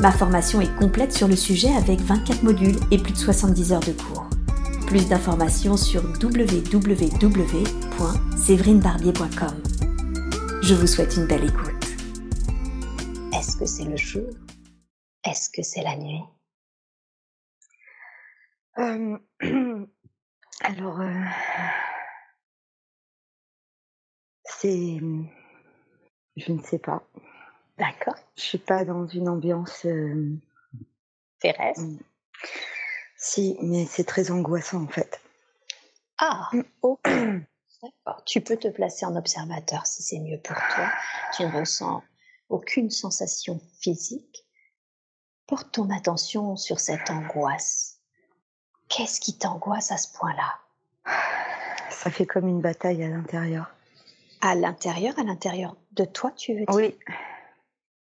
Ma formation est complète sur le sujet avec 24 modules et plus de 70 heures de cours. Plus d'informations sur www.séverinebarbier.com. Je vous souhaite une belle écoute. Est-ce que c'est le jour? Est-ce que c'est la nuit? Euh, Alors, euh, c'est... Je ne sais pas. D'accord. Je suis pas dans une ambiance euh, terrestre. Mm. Si, mais c'est très angoissant en fait. Ah, mm. ok. D'accord. Tu peux te placer en observateur si c'est mieux pour toi. Tu ne ressens aucune sensation physique. Porte ton attention sur cette angoisse. Qu'est-ce qui t'angoisse à ce point-là? Ça fait comme une bataille à l'intérieur. À l'intérieur, à l'intérieur de toi, tu veux dire? Oui.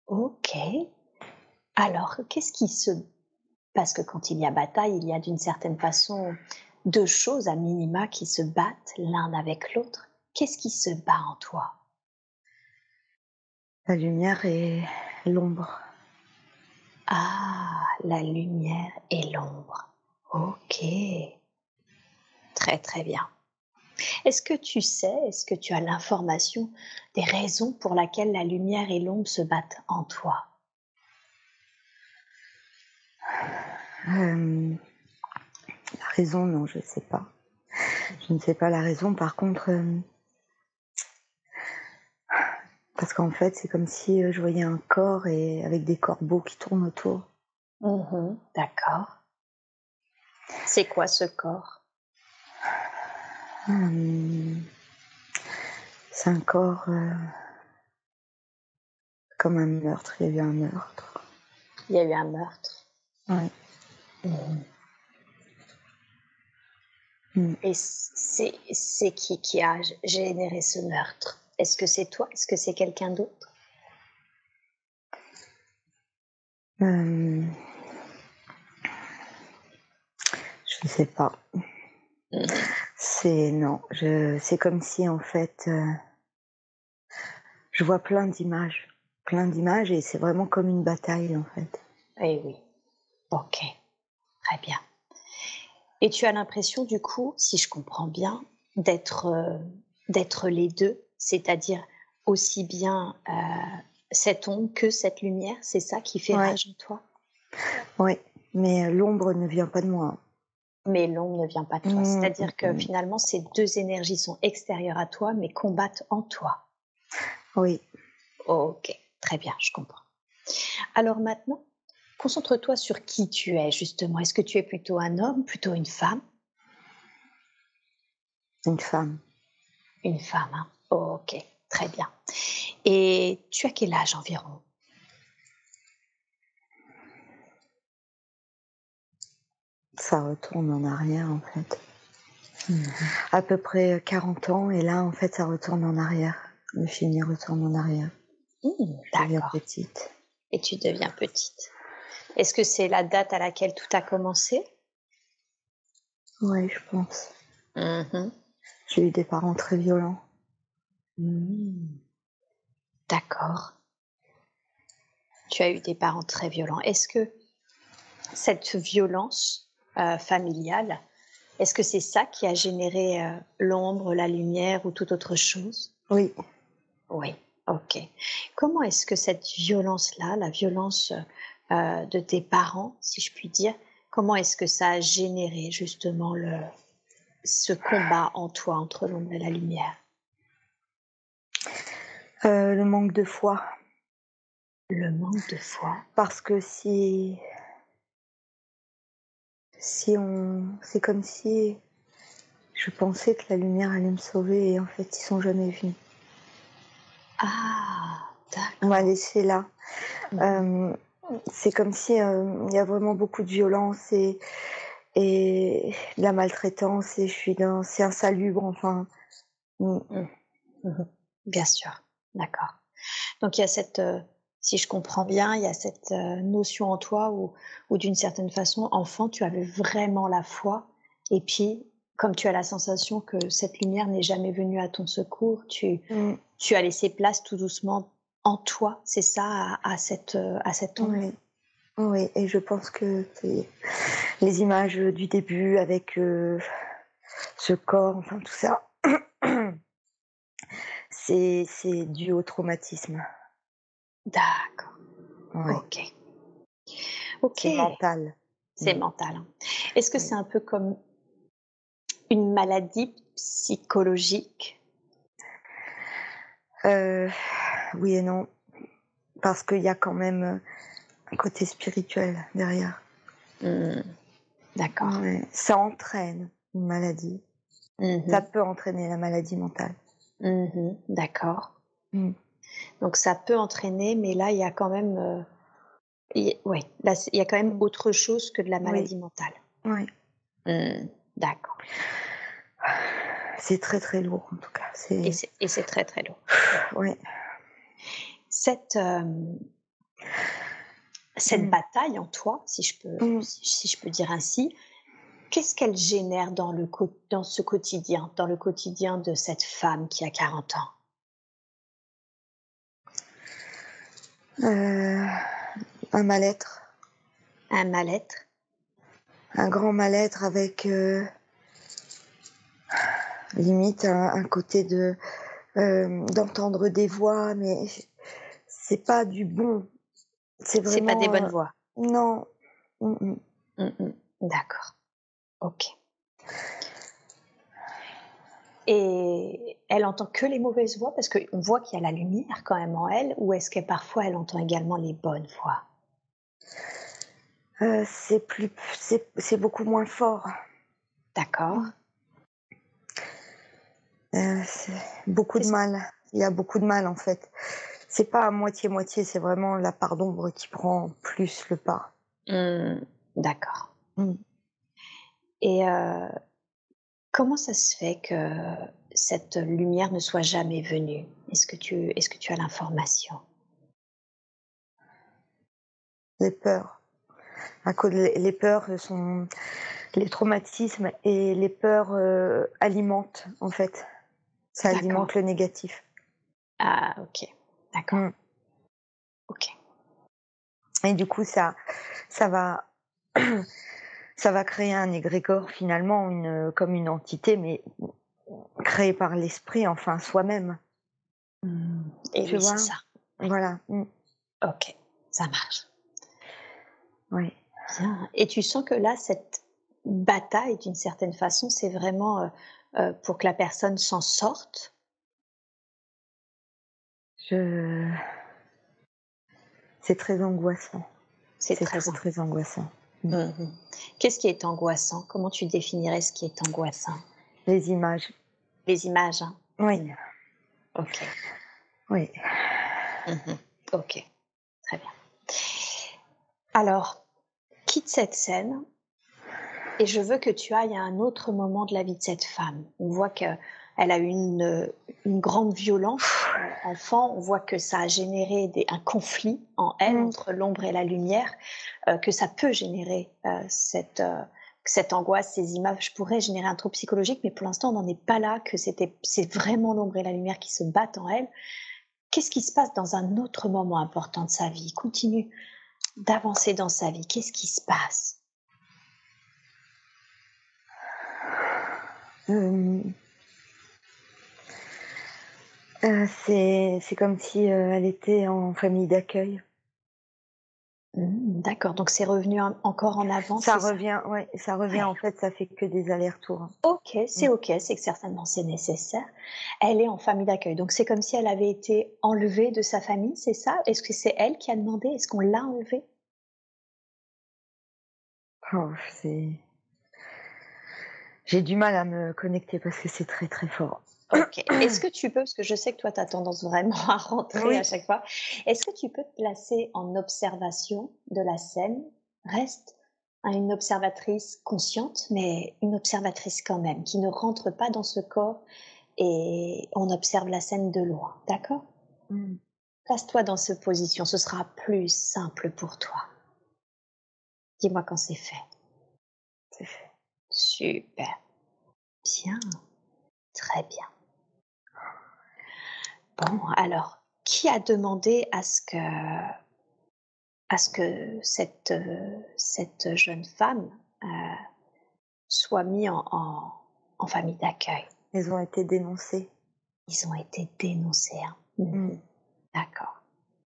Ok. Alors, qu'est-ce qui se... Parce que quand il y a bataille, il y a d'une certaine façon deux choses à minima qui se battent l'un avec l'autre? Qu'est-ce qui se bat en toi? La lumière et l'ombre. Ah, la lumière et l'ombre. Ok. Très très bien. Est-ce que tu sais, est-ce que tu as l'information des raisons pour lesquelles la lumière et l'ombre se battent en toi? Euh, La raison, non, je ne sais pas. Je ne sais pas la raison. Par contre, euh, parce qu'en fait, c'est comme si euh, je voyais un corps et avec des corbeaux qui tournent autour. Mmh d'accord. C'est quoi ce corps? Hum. c'est un corps euh, comme un meurtre. Il y a eu un meurtre. Il y a eu un meurtre. Oui. Et c'est qui qui a généré ce meurtre? Est-ce que c'est toi? Est-ce que c'est quelqu'un d'autre? Je ne sais pas. C'est non, je c'est comme si en fait euh, je vois plein d'images, plein d'images et c'est vraiment comme une bataille en fait. Eh oui. Ok, très bien. Et tu as l'impression du coup, si je comprends bien, d'être euh, d'être les deux, c'est-à-dire aussi bien euh, cette ombre que cette lumière, c'est ça qui fait rage en toi? Oui, mais l'ombre ne vient pas de moi mais l'ombre ne vient pas de toi. Mmh, C'est-à-dire que mmh. finalement, ces deux énergies sont extérieures à toi, mais combattent en toi. Oui. Ok, très bien, je comprends. Alors maintenant, concentre-toi sur qui tu es, justement. Est-ce que tu es plutôt un homme, plutôt une femme? Une femme. Une femme, hein Ok, très bien. Et tu as quel âge environ? Ça retourne en arrière en fait. Mhm. À peu près 40 ans et là en fait ça retourne en arrière. Le film retourne en arrière. Mmh, je deviens petite. Et tu deviens petite. Est-ce que c'est la date à laquelle tout a commencé? Oui, je pense. Mhm. J'ai eu des parents très violents. Mmh. D'accord. Tu as eu des parents très violents. Est-ce que cette violence euh, familiale. Est-ce que c'est ça qui a généré euh, l'ombre, la lumière ou toute autre chose? Oui. Oui, ok. Comment est-ce que cette violence-là, la violence euh, de tes parents, si je puis dire, comment est-ce que ça a généré justement le, ce combat en toi entre l'ombre et la lumière? Le manque de foi. Le manque de foi? Parce que si si on, c'est comme si je pensais que la lumière allait me sauver et en fait ils sont jamais venus. Ah, d'accord. On m'a laissé là. Mhm. Euh, c'est comme si euh, il y a vraiment beaucoup de violence et et la maltraitance et je suis dans c'est insalubre enfin. Mmh. Mmh. Mmh bien sûr, d'accord. Donc il y a cette, euh, si je comprends bien, il y a cette euh, notion en toi où, où d'une certaine façon, enfant, tu avais vraiment la foi et puis comme tu as la sensation que cette lumière n'est jamais venue à ton secours, tu, tu as laissé place tout doucement en toi, c'est ça, à, cette, euh, à cette Oui. oui, et je pense que les images du début avec euh, ce corps, enfin tout ça, c'est dû au traumatisme. D'accord. Ok. Ok. C'est mental. C'est mental. Hein. Est-ce que c'est un peu comme une maladie psychologique? Euh, Oui et non. Parce qu'il y a quand même un côté spirituel derrière. Mmh. D'accord. Ça entraîne une maladie. Mmh ça peut entraîner la maladie mentale. Mmh D'accord. Donc ça peut entraîner, mais là, il y a quand même... Euh, oui, il y a quand même autre chose que de la maladie mentale. Oui. D'accord. C'est très très lourd en tout cas. Et c'est très très lourd. oui. Cette, euh, cette mm. bataille en toi, si je peux, mm. si, je peux dire ainsi, qu'est-ce qu'elle génère dans, le, dans ce quotidien, dans le quotidien de cette femme qui a 40 ans? Euh, Un mal-être. Un mal-être Un grand mal-être avec euh, limite un, côté de euh, d'entendre des voix, mais c'est pas du bon. C'est vraiment. C'est pas des bonnes voix. non. Mm, mm. Mm, D'accord. Ok. Et elle entend que les mauvaises voix parce qu'on voit qu'il y a la lumière quand même en elle, ou est-ce que parfois elle entend également les bonnes voix? Euh, C'est plus, c'est beaucoup moins fort. D'accord. Euh, beaucoup de mal. Il y a beaucoup de mal en fait. C'est pas à moitié-moitié, c'est vraiment la part d'ombre qui prend plus le pas. Mmh, d'accord. Mmh. Et euh, comment ça se fait que cette lumière ne soit jamais venue Est-ce que tu, est-ce que tu as l'information? Les peurs. À cause les peurs sont les traumatismes et les peurs euh, alimentent en fait ça alimente le négatif. Ah, ok. D'accord. Mm. Ok. Et du coup, ça, ça va, ça va créer un égrégore finalement, une, comme une entité, mais créée par l'esprit, enfin soi-même. Mm. Et tu vois? ça. Voilà. Mm. Ok, ça marche. Oui. Bien. Et tu sens que là, cette bataille, d'une certaine façon, c'est vraiment euh, euh, pour que la personne s'en sorte? Je... C'est très angoissant. C'est très, très, angoissant. Mm. Mm-hmm. Qu'est-ce qui est angoissant? Comment tu définirais ce qui est angoissant? Les images. Les images hein? Oui. Ok. Oui. Mm-hmm. Ok. Très bien. Alors, quitte cette scène et je veux que tu ailles à un autre moment de la vie de cette femme. On voit qu'elle a eu une, une, grande violence euh, enfant. On voit que ça a généré des, un conflit en elle mm. entre l'ombre et la lumière, euh, que ça peut générer euh, cette, cette angoisse, ces images pourraient générer un trouble psychologique, mais pour l'instant, on n'en est pas là, que c'était, c'est vraiment l'ombre et la lumière qui se battent en elle. Qu'est-ce qui se passe dans un autre moment important de sa vie? Continue d'avancer dans sa vie. Qu'est-ce qui se passe? Euh, euh, c'est comme si euh, elle était en famille d'accueil. Mmh, d'accord, donc c'est revenu encore en avant. Ça revient, ouais, ça revient en fait, ça fait que des allers-retours. Ok, c'est mmh. ok, c'est que certainement c'est nécessaire. Elle est en famille d'accueil, donc c'est comme si elle avait été enlevée de sa famille, c'est ça? Est-ce que c'est elle qui a demandé? Est-ce qu'on l'a enlevée? Oh, c'est j'ai du mal à me connecter parce que c'est très très fort. Ok. Est-ce que tu peux, parce que je sais que toi, tu as tendance vraiment à rentrer à chaque fois, est-ce que tu peux te placer en observation de la scène? Reste une observatrice consciente, mais une observatrice quand même, qui ne rentre pas dans ce corps et on observe la scène de loin, d'accord? Mm. Place-toi dans cette position, ce sera plus simple pour toi. Dis-moi quand c'est fait. C'est fait. Super. Bien. Très bien. Bon, alors, qui a demandé à ce que, à ce que cette, cette jeune femme euh, soit mise en, en, famille d'accueil? Ils ont été dénoncés. Ils ont été dénoncés. Hein. Mm. D'accord.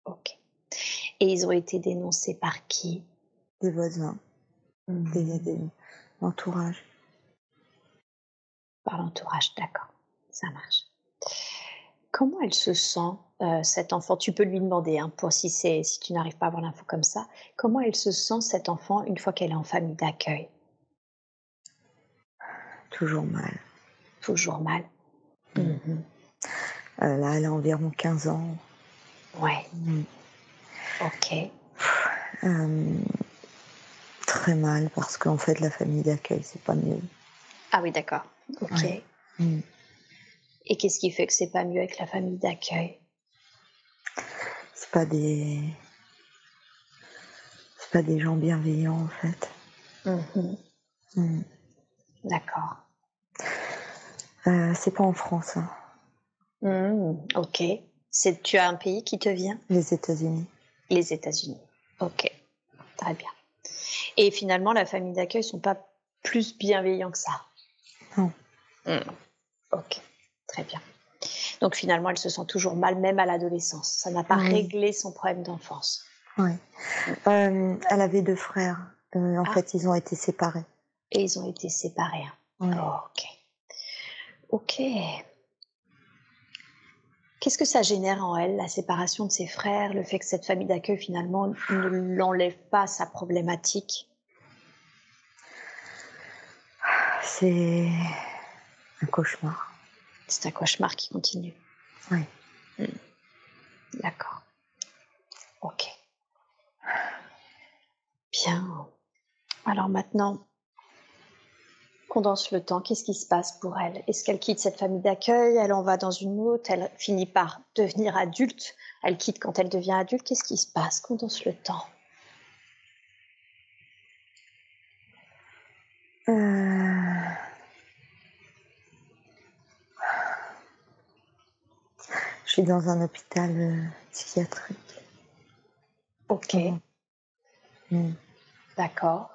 Ok. Et ils ont été dénoncés par qui? Des voisins. Mmh. Des, des, l'entourage. Par l'entourage, d'accord. Ça marche. Comment elle se sent, euh, cet enfant? Tu peux lui demander, hein, pour si, c'est, si tu n'arrives pas à avoir l'info comme ça, comment elle se sent, cet enfant, une fois qu'elle est en famille d'accueil? Toujours mal. Toujours mal. Mmh. Mmh. Euh, là, elle a environ 15 ans. Ouais. Mm. Ok. Euh, très mal parce qu'en fait la famille d'accueil c'est pas mieux. Ah oui d'accord. Ok. Mm. Et qu'est-ce qui fait que c'est pas mieux avec la famille d'accueil? C'est pas des c'est pas des gens bienveillants en fait. Mm-hmm. Mm. D'accord. Euh, c'est pas en France. Hein. ok. C'est, tu as un pays qui te vient? Les États-Unis. Les États-Unis. Ok, très bien. Et finalement, la famille d'accueil sont pas plus bienveillants que ça? Non. Hmm. Ok, très bien. Donc finalement, elle se sent toujours mal, même à l'adolescence. Ça n'a pas réglé son problème d'enfance. Oui. Euh, elle avait deux frères. Euh, en ah. fait, ils ont été séparés. Et ils ont été séparés. Hein. ok. Ok. Qu'est-ce que ça génère en elle, la séparation de ses frères, le fait que cette famille d'accueil finalement ne l'enlève pas sa problématique? C'est un cauchemar. C'est un cauchemar qui continue. Oui. Hmm. D'accord. Ok. Bien. Alors maintenant, condense le temps, qu'est-ce qui se passe pour elle? Est-ce qu'elle quitte cette famille d'accueil? Elle en va dans une autre? Elle finit par devenir adulte? Elle quitte quand elle devient adulte? Qu'est-ce qui se passe? Condense le temps? Euh. Je suis dans un hôpital euh, psychiatrique. Ok. Mm. D'accord.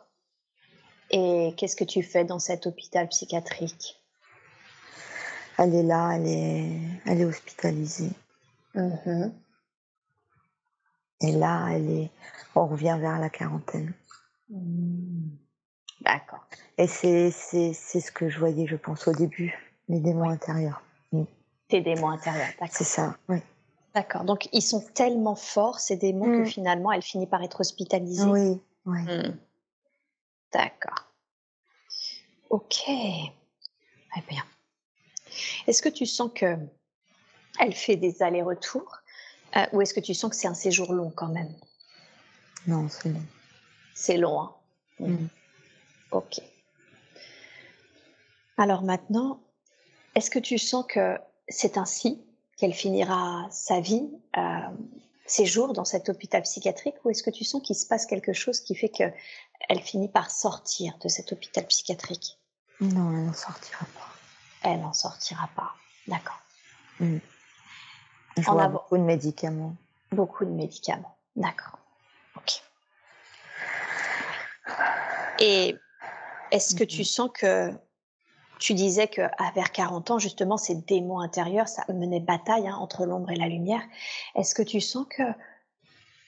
Et qu'est-ce que tu fais dans cet hôpital psychiatrique? Elle est là, elle est, elle est hospitalisée. Mm-hmm. Et là, elle est, on revient vers la quarantaine. Mm. D'accord. Et c'est, c'est, c'est ce que je voyais, je pense, au début, les démons intérieurs. Mm. Tes démons intérieurs, d'accord. C'est ça, oui. D'accord. Donc, ils sont tellement forts, ces démons, que mm. finalement, elle finit par être hospitalisée. Oui, oui. D'accord. Ok. Très bien. Est-ce que tu sens que elle fait des allers-retours euh, ou est-ce que tu sens que c'est un séjour long quand même? Non, c'est long. C'est long, hein? Mm. Ok. Alors maintenant, est-ce que tu sens que c'est ainsi qu'elle finira sa vie, euh, ses jours dans cet hôpital psychiatrique, ou est-ce que tu sens qu'il se passe quelque chose qui fait que elle finit par sortir de cet hôpital psychiatrique? Non, elle n'en sortira pas. Elle n'en sortira pas, d'accord. Mm. Je vois beaucoup de médicaments. Beaucoup de médicaments, d'accord. Ok. Et est-ce que tu mm-hmm. sens que tu disais que vers 40 ans, justement, ces démons intérieurs, ça menait bataille hein, entre l'ombre et la lumière. Est-ce que tu sens que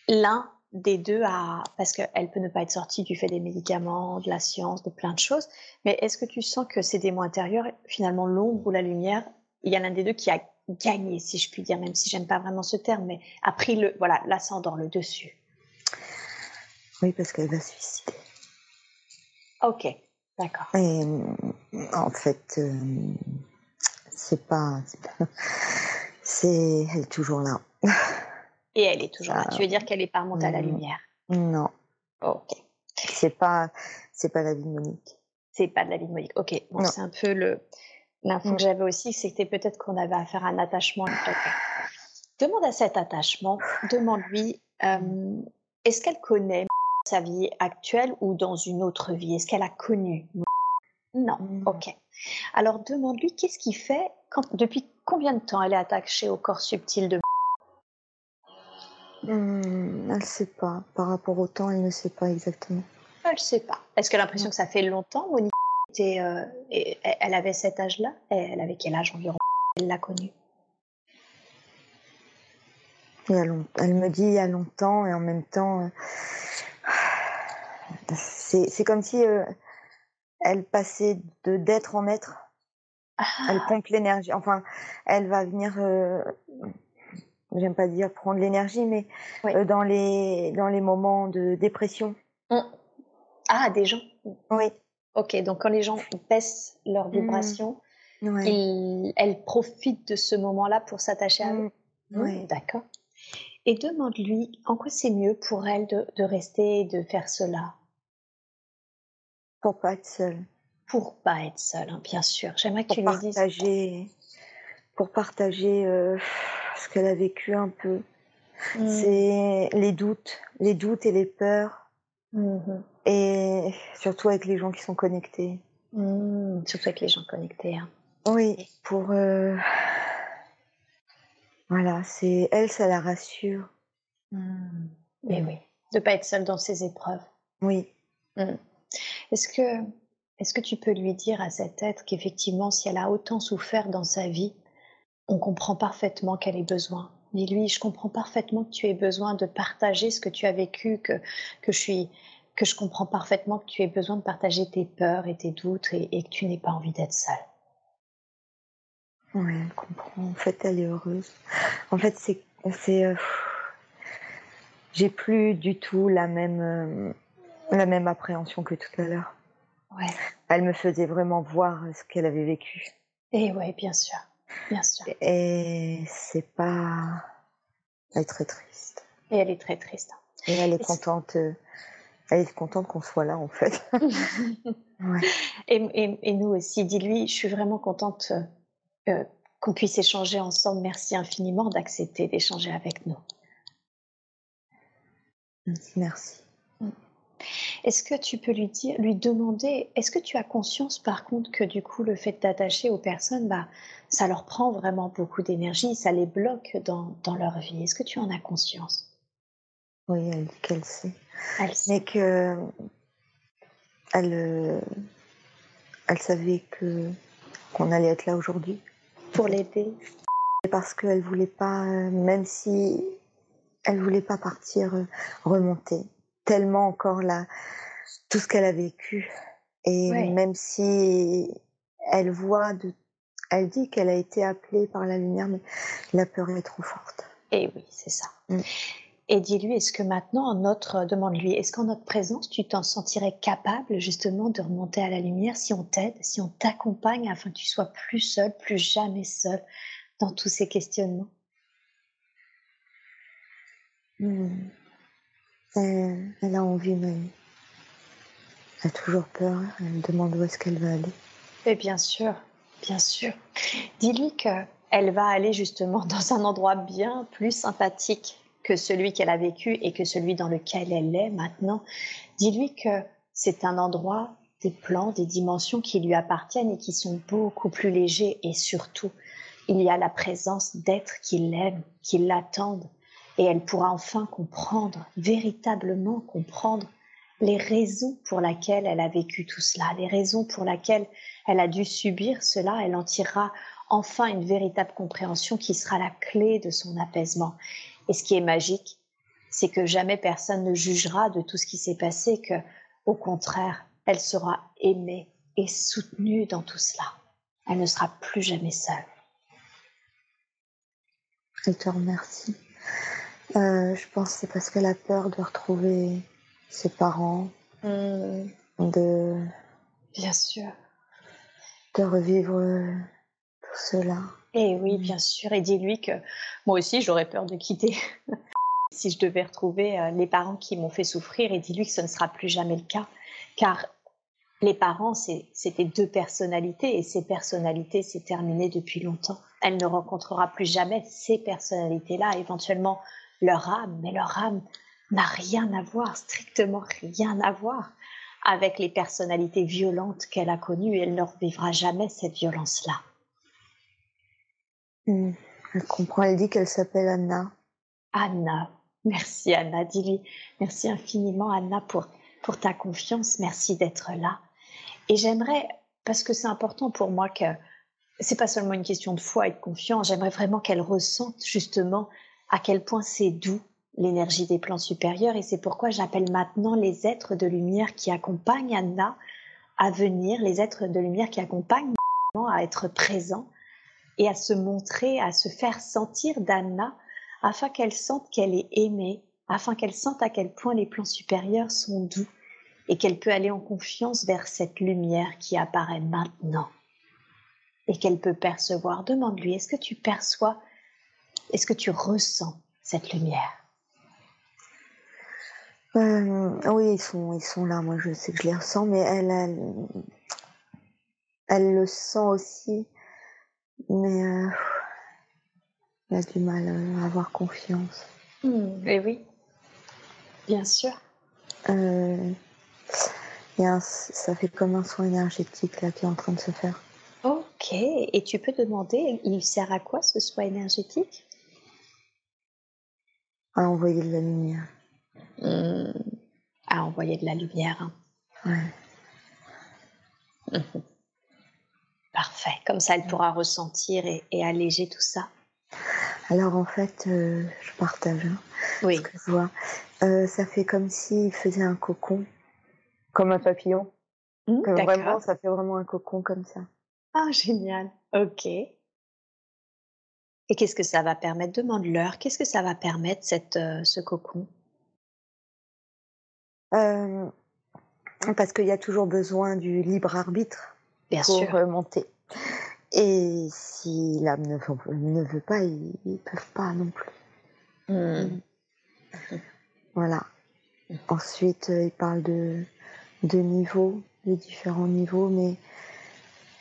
l'un des deux à parce qu'elle peut ne pas être sortie du fait des médicaments, de la science, de plein de choses. Mais est-ce que tu sens que ces démons intérieurs, finalement l'ombre ou la lumière, il y a l'un des deux qui a gagné, si je puis dire, même si j'aime pas vraiment ce terme, mais a pris le voilà l'ascendant, le dessus? Oui, parce qu'elle va se suicider. Ok, d'accord. Et en fait, euh, c'est pas, c'est elle est toujours là. Et elle est toujours là. Tu veux dire qu'elle n'est pas remontée à la lumière? Non. Ok. c'est pas, c'est pas la vie de Monique. C'est pas de la vie de Monique. Ok, bon, c'est un peu le l'info que mm. j'avais aussi, c'était peut-être qu'on avait affaire à un attachement. Demande à cet attachement, demande-lui, euh, est-ce qu'elle connaît sa vie actuelle ou dans une autre vie? Est-ce qu'elle a connu Non. Mm. Ok. Alors demande-lui qu'est-ce qui fait, quand, depuis combien de temps elle est attachée au corps subtil de Hmm, elle ne sait pas. Par rapport au temps, elle ne sait pas exactement. Elle ne sait pas. Est-ce qu'elle a l'impression que ça fait longtemps, Monique était, euh, Elle avait cet âge-là? Elle avait quel âge environ? Elle l'a connue Elle me dit il y a longtemps et en même temps, euh, c'est comme si euh, elle passait de d'être en être. Ah. Elle pompe l'énergie. Enfin, elle va venir j'aime pas dire prendre l'énergie, mais euh, dans, les, dans les moments de dépression. Mmh. Ah, des gens Oui. Ok, donc quand les gens baissent leur mmh. vibration, elle profite de ce moment-là pour s'attacher à eux. Mmh. Oui. D'accord. Et demande-lui en quoi c'est mieux pour elle de, de rester et de faire cela? Pour pas être seule. Pour pas être seule, hein, bien sûr. J'aimerais que tu lui dises. Pour partager. Euh ce qu'elle a vécu un peu. Mm. C'est les doutes, les doutes et les peurs. Mm-hmm. Et surtout avec les gens qui sont connectés. Mm, surtout avec les gens connectés. Hein. Oui, pour. Euh, voilà, c'est elle, ça la rassure. Mm. Mais oui, de pas être seule dans ses épreuves. Oui. Est-ce que, est-ce que tu peux lui dire à cet être qu'effectivement, si elle a autant souffert dans sa vie, on comprend parfaitement qu'elle ait besoin? Dis-lui, je comprends parfaitement que tu aies besoin de partager ce que tu as vécu, que, que, je, que je comprends parfaitement que tu aies besoin de partager tes peurs et tes doutes et, que tu n'aies pas envie d'être seule. Oui, elle comprend. En fait, elle est heureuse. En fait, c'est. c'est euh, J'ai plus du tout la même, euh, la même appréhension que tout à l'heure. Ouais. Elle me faisait vraiment voir ce qu'elle avait vécu. Et oui, bien sûr. Bien sûr. Et c'est pas. Elle est très triste. Et elle est très triste. Et elle est contente. Euh, elle est contente qu'on soit là, en fait. et, nous aussi, dis-lui, je suis vraiment contente euh, qu'on puisse échanger ensemble. Merci infiniment d'accepter d'échanger avec nous. Merci. Est-ce que tu peux lui dire, lui demander, est-ce que tu as conscience par contre que du coup le fait d'attacher aux personnes, bah, ça leur prend vraiment beaucoup d'énergie, ça les bloque dans, dans leur vie? Est-ce que tu en as conscience? Oui, elle dit qu'elle sait. Elle sait. Mais que elle, euh, elle savait que qu'on allait être là aujourd'hui. Pour l'aider. Parce qu'elle voulait pas, même si elle voulait pas partir euh, remonter tellement encore là, tout ce qu'elle a vécu. Et même si elle voit de, elle dit qu'elle a été appelée par la lumière, mais la peur est trop forte. Et oui, c'est ça. Mm. Et dis-lui, est-ce que maintenant, en notre, demande-lui, est-ce qu'en notre présence, tu t'en sentirais capable justement de remonter à la lumière si on t'aide, si on t'accompagne afin que tu sois plus seul, plus jamais seul dans tous ces questionnements? Mm. Elle, a envie, mais elle a toujours peur. Elle demande où est-ce qu'elle va aller. Et bien sûr, bien sûr. Dis-lui qu'elle va aller justement dans un endroit bien plus sympathique que celui qu'elle a vécu et que celui dans lequel elle est maintenant. Dis-lui que c'est un endroit, des plans, des dimensions qui lui appartiennent et qui sont beaucoup plus légers et surtout, il y a la présence d'êtres qui l'aiment, qui l'attendent et elle pourra enfin comprendre, véritablement comprendre les raisons pour lesquelles elle a vécu tout cela, les raisons pour lesquelles elle a dû subir cela, elle en tirera enfin une véritable compréhension qui sera la clé de son apaisement. Et ce qui est magique, c'est que jamais personne ne jugera de tout ce qui s'est passé, que, au contraire, elle sera aimée et soutenue dans tout cela. Elle ne sera plus jamais seule. Je te remercie. Euh, je pense que c'est parce qu'elle a peur de retrouver ses parents, hmm. de. Bien sûr. De revivre tout cela. Et oui, bien sûr. Et dis-lui que moi aussi, j'aurais peur de quitter si je devais retrouver euh, les parents qui m'ont fait souffrir et dis-lui que ce ne sera plus jamais le cas. Car les parents, c'était deux personnalités et ces personnalités, c'est terminé depuis longtemps. Elle ne rencontrera plus jamais ces personnalités-là, éventuellement leur âme, mais leur âme n'a rien à voir, strictement rien à voir avec les personnalités violentes qu'elle a connues et elle ne revivra jamais cette violence-là. Hmm. Elle comprend, elle dit qu'elle s'appelle Anna. Anna, merci Anna, dis-lui merci infiniment Anna pour, pour ta confiance, merci d'être là. Et j'aimerais, parce que c'est important pour moi que c'est pas seulement une question de foi et de confiance, j'aimerais vraiment qu'elle ressente justement à quel point c'est doux l'énergie des plans supérieurs et c'est pourquoi j'appelle maintenant les êtres de lumière qui accompagnent Anna à venir, les êtres de lumière qui accompagnent à être présents et à se montrer, à se faire sentir d'Anna afin qu'elle sente qu'elle est aimée, afin qu'elle sente à quel point les plans supérieurs sont doux et qu'elle peut aller en confiance vers cette lumière qui apparaît maintenant et qu'elle peut percevoir. Demande-lui, est-ce que tu perçois, est-ce que tu ressens cette lumière? Euh, Oui, ils sont, ils sont là, moi je sais que je les ressens, mais elle, elle, elle le sent aussi, mais euh, elle a du mal à avoir confiance. Et oui, bien sûr. Euh, ça fait comme un soin énergétique là qui est en train de se faire. Ok, et tu peux demander, il sert à quoi ce soin énergétique? À envoyer de la lumière. Hmm, à envoyer de la lumière. Ouais. Mhm. Parfait, comme ça elle pourra ressentir et, alléger tout ça. Alors en fait, euh, je partage hein, oui. ce que je vois. Euh, ça fait comme s'il faisait un cocon comme un papillon. Mmh, vraiment, ça fait vraiment un cocon comme ça. Ah, génial. Ok. Et qu'est-ce que ça va permettre? Demande-leur. Qu'est-ce que ça va permettre, cette, euh, ce cocon? Parce qu'il y a toujours besoin du libre arbitre Bien pour sûr. monter. Et si l'âme ne, ne, veut pas, ils ne peuvent pas non plus. Mmh. Mmh. Voilà. Ensuite, euh, il parle de de niveaux, de différents niveaux, mais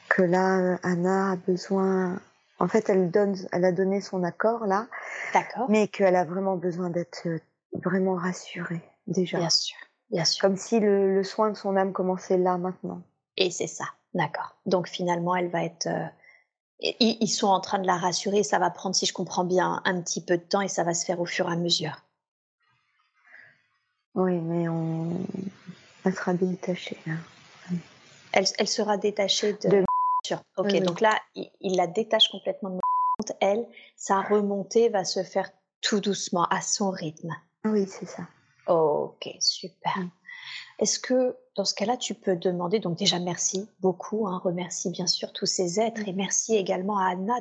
que là, Anna a besoin. En fait, elle donne, elle a donné son accord là, d'accord, mais qu'elle a vraiment besoin d'être euh, vraiment rassurée déjà. Bien sûr, bien sûr. Comme si le, soin de son âme commençait là maintenant. Et c'est ça, d'accord. Donc finalement, elle va être. Euh, ils sont en train de la rassurer. Ça va prendre, si je comprends bien, un petit peu de temps et ça va se faire au fur et à mesure. Oui, mais on, elle sera détachée. Hein. Elle, sera détachée de. Ok, donc là, il, la détache complètement de Elle, sa remontée va se faire tout doucement, à son rythme. Oui, c'est ça. Ok, super. Est-ce que dans ce cas-là, tu peux demander, donc déjà merci beaucoup, hein, remercie bien sûr tous ces êtres et merci également à Anna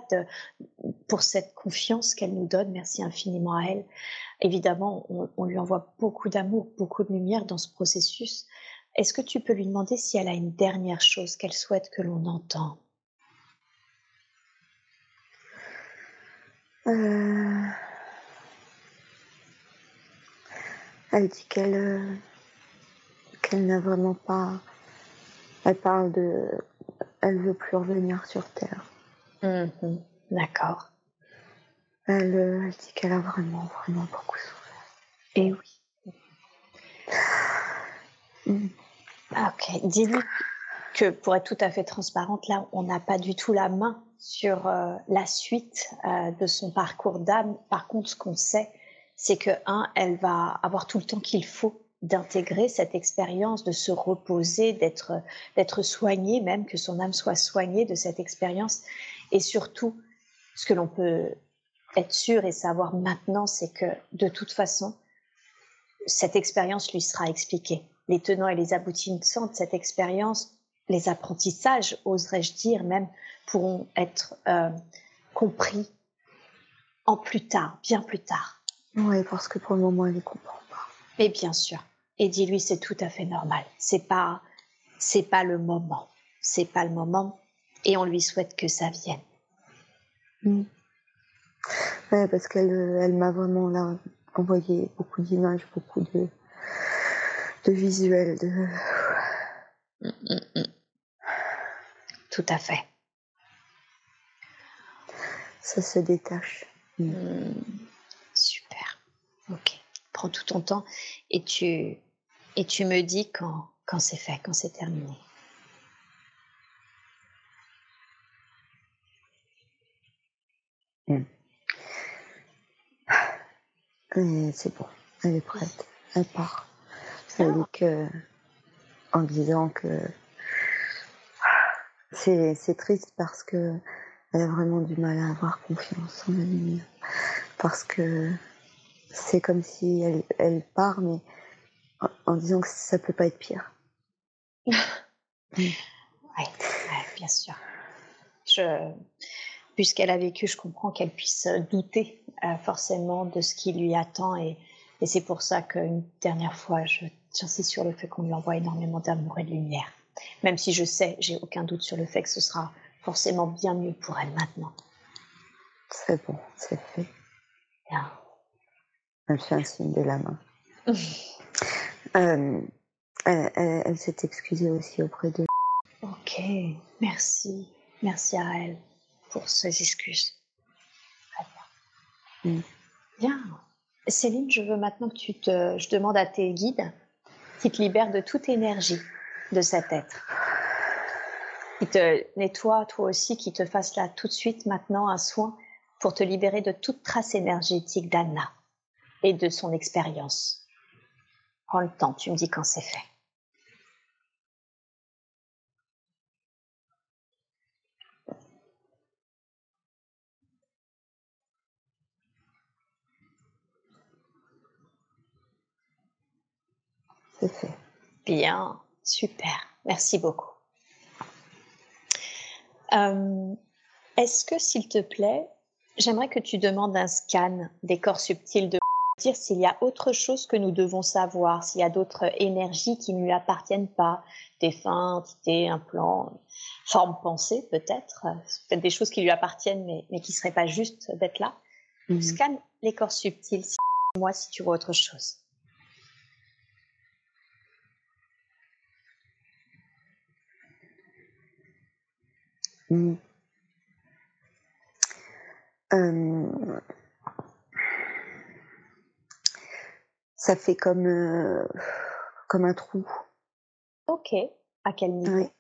pour cette confiance qu'elle nous donne, merci infiniment à elle. Évidemment, on, lui envoie beaucoup d'amour, beaucoup de lumière dans ce processus. Est-ce que tu peux lui demander si elle a une dernière chose qu'elle souhaite que l'on entende? Euh, Elle dit qu'elle euh, qu'elle n'a vraiment pas. Elle parle de. Elle veut plus revenir sur Terre. Mhm. D'accord. Elle, dit qu'elle a vraiment, vraiment beaucoup souffert. Et oui. Mm. Ok. Dis-lui que pour être tout à fait transparente, là, on n'a pas du tout la main sur euh, la suite euh, de son parcours d'âme. Par contre, ce qu'on sait, c'est que, un, elle va avoir tout le temps qu'il faut d'intégrer cette expérience, de se reposer, d'être soignée, même que son âme soit soignée de cette expérience. Et surtout, ce que l'on peut être sûr et savoir maintenant, c'est que de toute façon, cette expérience lui sera expliquée. Les tenants et les aboutissants de cette expérience, les apprentissages, oserais-je dire même, pourront être euh, compris en plus tard, bien plus tard. Oui, parce que pour le moment, elle ne comprend pas. Mais bien sûr. Et dis-lui, c'est tout à fait normal. C'est pas, c'est pas le moment. C'est pas le moment. Et on lui souhaite que ça vienne. Mm. Ouais, parce qu'elle elle m'a vraiment là, envoyer beaucoup d'images, beaucoup de, de visuels, de. Mm, mm, mm. Tout à fait. Ça se détache. Super. Ok. Prends tout ton temps et tu, et tu me dis quand, quand c'est fait, quand c'est terminé. c'est bon, elle est prête, elle part. Dit que, en disant que c'est triste parce que elle a vraiment du mal à avoir confiance en lumière. Parce que c'est comme si elle, elle part, mais en, disant que ça peut pas être pire. oui, bien sûr. Puisqu'elle a vécu, je comprends qu'elle puisse douter euh, forcément de ce qui lui attend et, et c'est pour ça qu'une dernière fois, j'insiste sur le fait qu'on lui envoie énormément d'amour et de lumière. Même si je sais, j'ai aucun doute sur le fait que ce sera forcément bien mieux pour elle maintenant. C'est bon, c'est fait. Bien. Elle fait un signe de la main. Euh, elle, s'est excusée aussi auprès de. Ok, merci. Merci à elle pour ses excuses. Très bien. Mm. Bien. Céline, je veux maintenant que tu te. Je demande à tes guides qui te libèrent de toute énergie de cet être. Qui te nettoie toi aussi, qui te fasse là tout de suite maintenant un soin pour te libérer de toute trace énergétique d'Anna et de son expérience. Prends le temps, tu me dis quand c'est fait. Fait. Bien, super. Merci beaucoup. Euh, est-ce que, s'il te plaît, j'aimerais que tu demandes un scan des corps subtils de dire s'il y a autre chose que nous devons savoir, s'il y a d'autres énergies qui ne lui appartiennent pas, des fins, entités, implants, formes pensées peut-être, peut-être des choses qui lui appartiennent mais, mais qui ne seraient pas justes d'être là. Mhm. Scanne les corps subtils, moi si tu vois autre chose. Mhm. Euh, ça fait comme, euh, comme un trou. Ok. À quel niveau?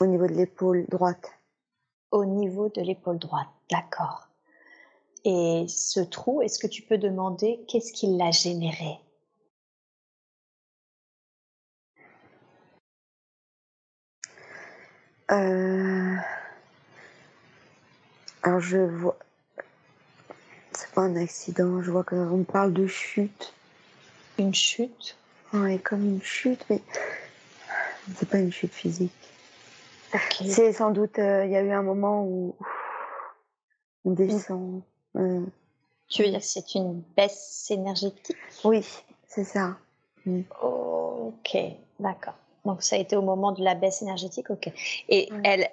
Au niveau de l'épaule droite. Au niveau de l'épaule droite, d'accord. Et ce trou, est-ce que tu peux demander qu'est-ce qui l'a généré? Euh... Alors je vois, c'est pas un accident, je vois qu'on parle de chute. Une chute? Oui, comme une chute, mais c'est pas une chute physique. C'est sans doute, euh, il y a eu un moment où on descend. Euh. Tu veux dire que c'est une baisse énergétique? Oui, c'est ça. Mm. Ok, d'accord. Donc ça a été au moment de la baisse énergétique, ok. Et elle,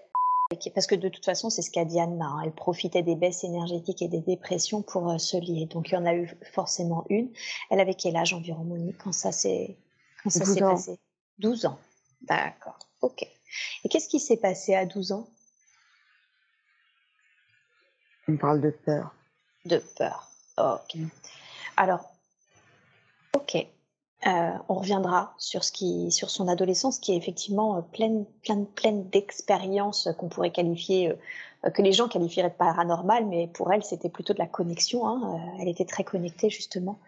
parce que de toute façon, c'est ce qu'a dit Anna. Hein. Elle profitait des baisses énergétiques et des dépressions pour euh, se lier. Donc il y en a eu forcément une. Elle avait quel âge environ, Monique, quand ça s'est passé? 12 ans. D'accord. Ok. Et qu'est-ce qui s'est passé à 12 ans? On parle de peur. De peur. Ok. Alors, ok. Euh, on reviendra sur ce qui, sur son adolescence, qui est effectivement euh, pleine, pleine, pleine d'expériences qu'on pourrait qualifier, euh, que les gens qualifieraient de paranormal, mais pour elle, c'était plutôt de la connexion. Hein. Elle était très connectée justement.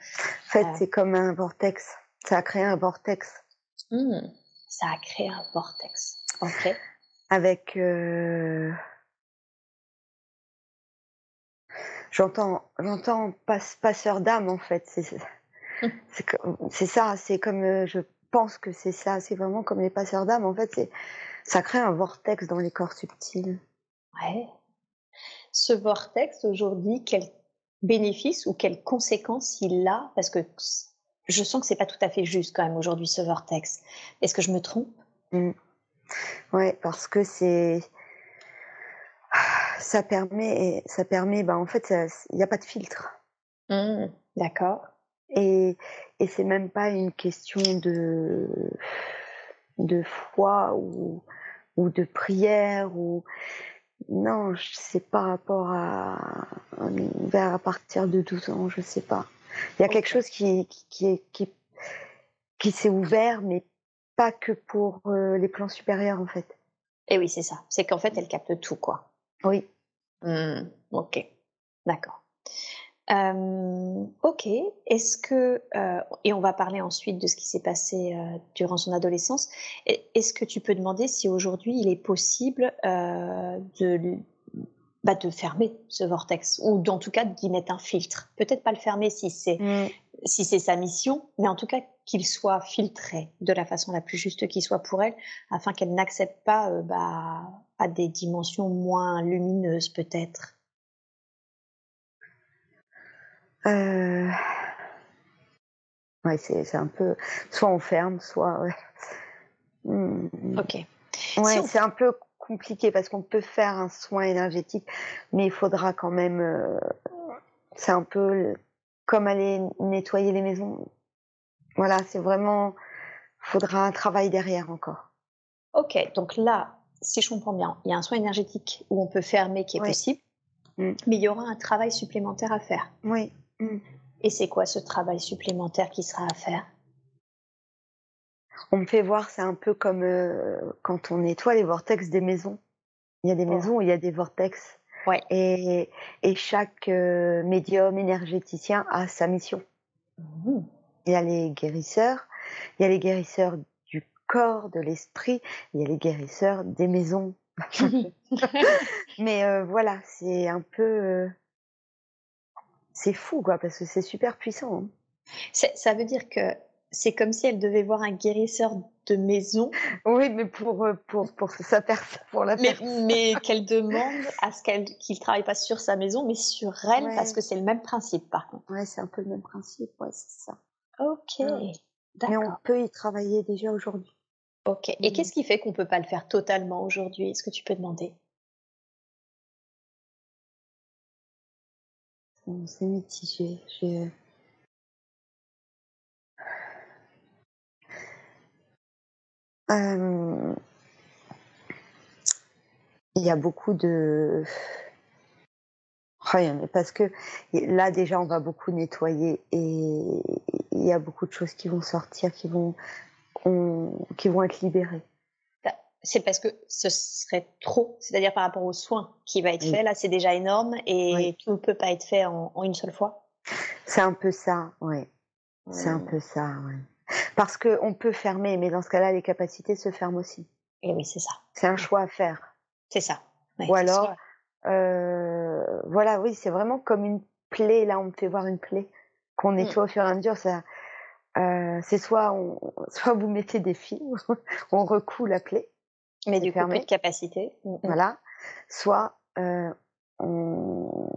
En fait, c'est comme un vortex. Ça a créé un vortex. Mmh. Ça a créé un vortex. Ok. Avec. J'entends, j'entends passeur d'âme en fait. C'est c'est ça, c'est comme euh, je pense que c'est ça, c'est vraiment comme les passeurs d'âme. En fait, c'est ça crée un vortex dans les corps subtils. Ouais. Ce vortex aujourd'hui, quel bénéfice ou quelles conséquences il a? Parce que je sens que c'est pas tout à fait juste quand même aujourd'hui ce vortex. Est-ce que je me trompe? Mmh. Ouais, parce que c'est ça permet ça permet bah en fait il n'y a pas de filtre. Mmh, d'accord. Et, et c'est même pas une question de, de foi ou, ou de prière ou non, c'est par rapport à vers à partir de 12 ans, je sais pas. Il y a quelque chose qui qui qui, qui, s'est ouvert, mais pas que pour euh, les plans supérieurs en fait. Et oui, c'est ça. C'est qu'en fait, elle capte tout, quoi. Oui. Mmh, ok, d'accord. Euh, ok. Est-ce que euh, et on va parler ensuite de ce qui s'est passé euh, durant son adolescence. Est-ce que tu peux demander si aujourd'hui il est possible de bah, de fermer ce vortex? Ou en tout cas d'y mettre un filtre? Peut-être pas le fermer si c'est mmh. si c'est sa mission, mais en tout cas qu'il soit filtré de la façon la plus juste qui soit pour elle, afin qu'elle n'accepte pas bah, à des dimensions moins lumineuses peut-être. Euh... Ouais, c'est un peu. Soit on ferme, soit. Hmm. Ok. Ouais, c'est un peu compliqué parce qu'on peut faire un soin énergétique, mais il faudra quand même. Euh, c'est un peu comme aller nettoyer les maisons. Voilà, c'est vraiment. Il faudra un travail derrière encore. Ok, donc là, si je comprends bien, il y a un soin énergétique où on peut fermer qui est possible, hmm. mais il y aura un travail supplémentaire à faire. Oui. Mm. Et c'est quoi ce travail supplémentaire qui sera à faire? On me fait voir, c'est un peu comme euh, quand on nettoie les vortex des maisons. Il y a des maisons où il y a des vortex. Ouais. Et, et chaque euh, médium énergéticien a sa mission. Mmh. Il y a les guérisseurs, il y a les guérisseurs du corps, de l'esprit, il y a les guérisseurs des maisons. Mais euh, voilà, c'est un peu c'est fou, quoi, parce que c'est super puissant. Hein. Ça veut dire que c'est comme si elle devait voir un guérisseur de maison. Oui, mais pour euh, pour pour sa personne, pour la mais, Mais qu'elle demande à ce qu'elle qu'il travaille pas sur sa maison, mais sur elle, parce que c'est le même principe, par contre. Ouais, c'est un peu le même principe. Ouais, c'est ça. Ok. Mais on peut y travailler déjà aujourd'hui. Ok. Et mmh. qu'est-ce qui fait qu'on peut pas le faire totalement aujourd'hui? Est-ce que tu peux demander? C'est mitigé. Je... Euh, il y a beaucoup de. Rien, parce que là déjà on va beaucoup nettoyer et il y a beaucoup de choses qui vont sortir, qui vont, qui vont être libérées c'est parce que ce serait trop, c'est-à-dire par rapport aux soins qui va être fait. Là, c'est déjà énorme et tout ne peut pas être fait en, une seule fois. C'est un peu ça, oui. C'est un peu ça, oui. Parce qu'on peut fermer, mais dans ce cas-là, les capacités se ferment aussi. Et oui, c'est ça. C'est un choix à faire. C'est ça. Ou alors, euh, voilà, oui, c'est vraiment comme une plaie. Là, on me fait voir une plaie qu'on nettoie mmh. au fur et à mesure. Ça, euh, c'est soit on, soit vous mettez des fils, on recoue la plaie, mais du coup, de capacité. Mmh, mmh. Voilà. Soit euh, on,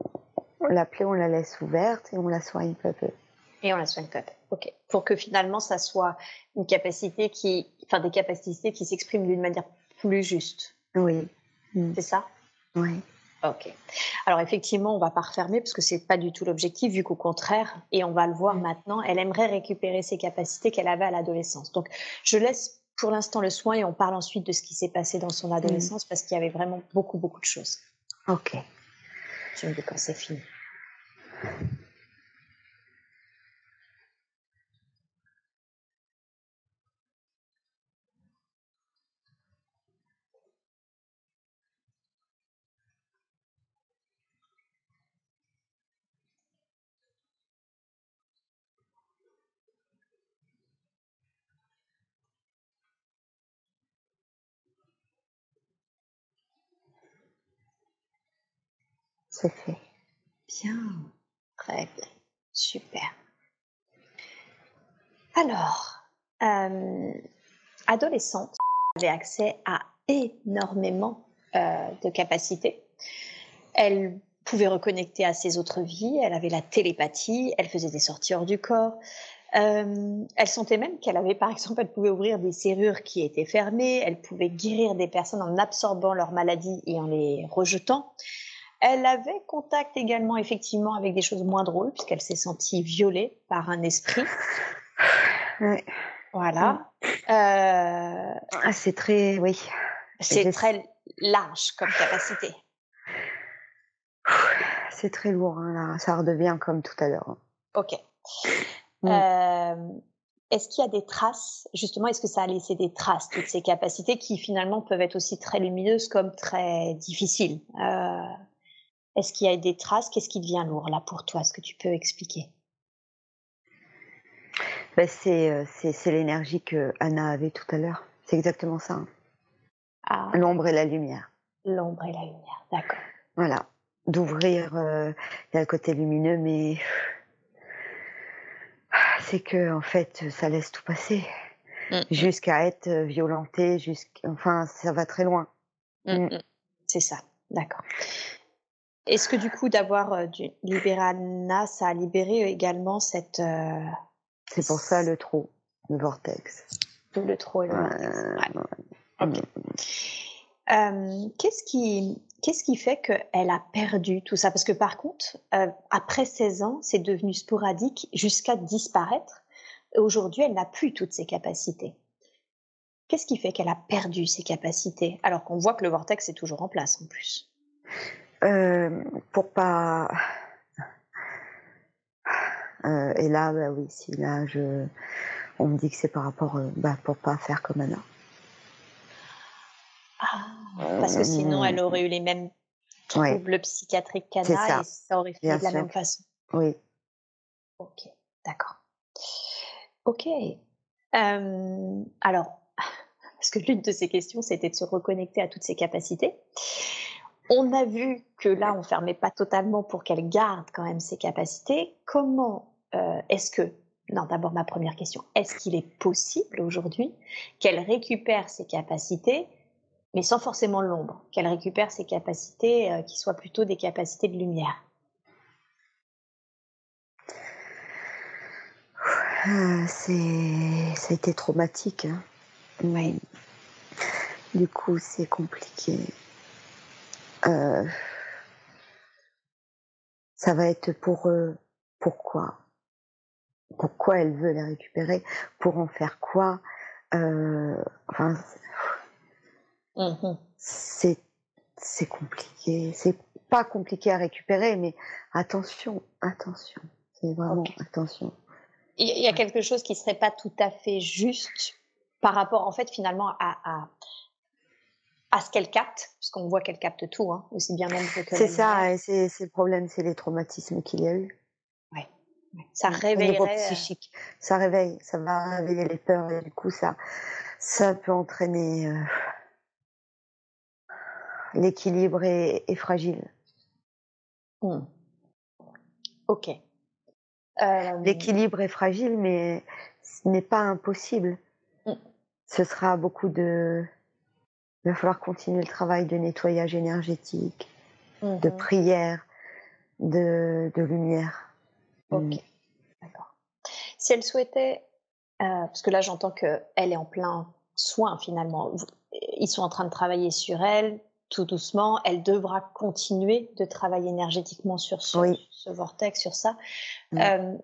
la plaie, on la laisse ouverte et on la soigne peu à peu. Et on la soigne peu à peu. Ok. Pour que finalement, ça soit une capacité qui, enfin, des capacités qui s'expriment d'une manière plus juste. Oui. Mmh. C'est ça? Oui. Ok. Alors effectivement, on va pas refermer parce que c'est pas du tout l'objectif, vu qu'au contraire, et on va le voir maintenant, elle aimerait récupérer ses capacités qu'elle avait à l'adolescence. Donc, je laisse pour l'instant le soin et on parle ensuite de ce qui s'est passé dans son adolescence parce qu'il y avait vraiment beaucoup, beaucoup de choses. Ok. Je me dis quand c'est fini. C'est fait. Bien. Très bien. Super. Alors, euh, adolescente, avait accès à énormément euh, de capacités. Elle pouvait reconnecter à ses autres vies, elle avait la télépathie, elle faisait des sorties hors du corps. Euh, elle sentait même qu'elle avait, par exemple, elle pouvait ouvrir des serrures qui étaient fermées, elle pouvait guérir des personnes en absorbant leurs maladies et en les rejetant. Elle avait contact également, effectivement, avec des choses moins drôles, puisqu'elle s'est sentie violée par un esprit. Ouais. Voilà. Euh, Ah, c'est très, oui. c'est très large comme capacité. C'est très lourd, hein, là. Ça redevient comme tout à l'heure. hein. Ok. Mm. Euh, est-ce qu'il y a des traces, justement, est-ce que ça a laissé des traces, toutes ces capacités qui finalement peuvent être aussi très lumineuses comme très difficiles Euh, Est-ce qu'il y a des traces? Qu'est-ce qui devient lourd là pour toi? Est-ce que tu peux expliquer? Ben, c'est, euh, c'est, c'est l'énergie que Anna avait tout à l'heure. C'est exactement ça. hein. Ah, L'ombre et la lumière. l'ombre et la lumière, d'accord. Voilà. D'ouvrir, euh, il y a le côté lumineux, mais c'est que en fait, ça laisse tout passer. Jusqu'à être euh, violenté, jusqu'à, enfin, ça va très loin. Mm. C'est ça, d'accord. Est-ce que du coup d'avoir euh, du- libéré Anna, ça a libéré également cette euh, C'est pour ça le trou, le vortex. le trop et le vortex Euh, Ouais. Ok. Euh, qu'est-ce qui qu'est-ce qui fait qu'elle a perdu tout ça? Parce que par contre, euh, après 16 ans, c'est devenu sporadique jusqu'à disparaître. Aujourd'hui, elle n'a plus toutes ses capacités. Qu'est-ce qui fait qu'elle a perdu ses capacités alors qu'on voit que le vortex est toujours en place en plus? Euh, pour pas. Euh, et là, bah oui, si là, je, on me dit que c'est par rapport, euh, bah, pour pas faire comme Anna. Ah, Parce que sinon, elle aurait eu les mêmes Ouais. troubles psychiatriques qu'Anna ça. et ça aurait fait Bien de la sûr. même façon. Oui. Ok, d'accord. Ok. Alors, parce que l'une de ces questions, c'était de se reconnecter à toutes ses capacités. On a vu que là, on fermait pas totalement pour qu'elle garde quand même ses capacités. Comment euh, est-ce que non, d'abord ma première question. Est-ce qu'il est possible aujourd'hui qu'elle récupère ses capacités, mais sans forcément l'ombre, qu'elle récupère ses capacités euh, qui soient plutôt des capacités de lumière? Euh, c'est, ça a été traumatique. Hein. Oui. Du coup, c'est compliqué. Euh, ça va être pour eux. Pourquoi? Pourquoi elle veut les récupérer? Pour en faire quoi? Euh, Enfin, Mhm. c'est c'est compliqué. C'est pas compliqué à récupérer, mais attention, attention. C'est vraiment attention. Il y- il y a quelque chose qui serait pas tout à fait juste par rapport, en fait, finalement, à, à, à ce qu'elle capte, puisqu'on voit qu'elle capte tout, hein, aussi bien l'ombre que C'est ça, et c'est le problème, c'est les traumatismes qu'il y a eu. Ouais. Ça Au niveau réveillerait. euh, psychique, ça réveille, ça va réveiller les peurs et du coup ça, ça peut entraîner euh, l'équilibre est, est fragile. hmm. Ok. Euh, L'équilibre est fragile, mais ce n'est pas impossible. Mm. Ce sera beaucoup de. Il va falloir continuer le travail de nettoyage énergétique, de mhm. prière, de, de lumière. Ok, Mm. d'accord. Si elle souhaitait, euh, parce que là j'entends qu'elle est en plein soin finalement, ils sont en train de travailler sur elle tout doucement, elle devra continuer de travailler énergétiquement sur ce, Oui. ce vortex, sur ça. Mm. Euh,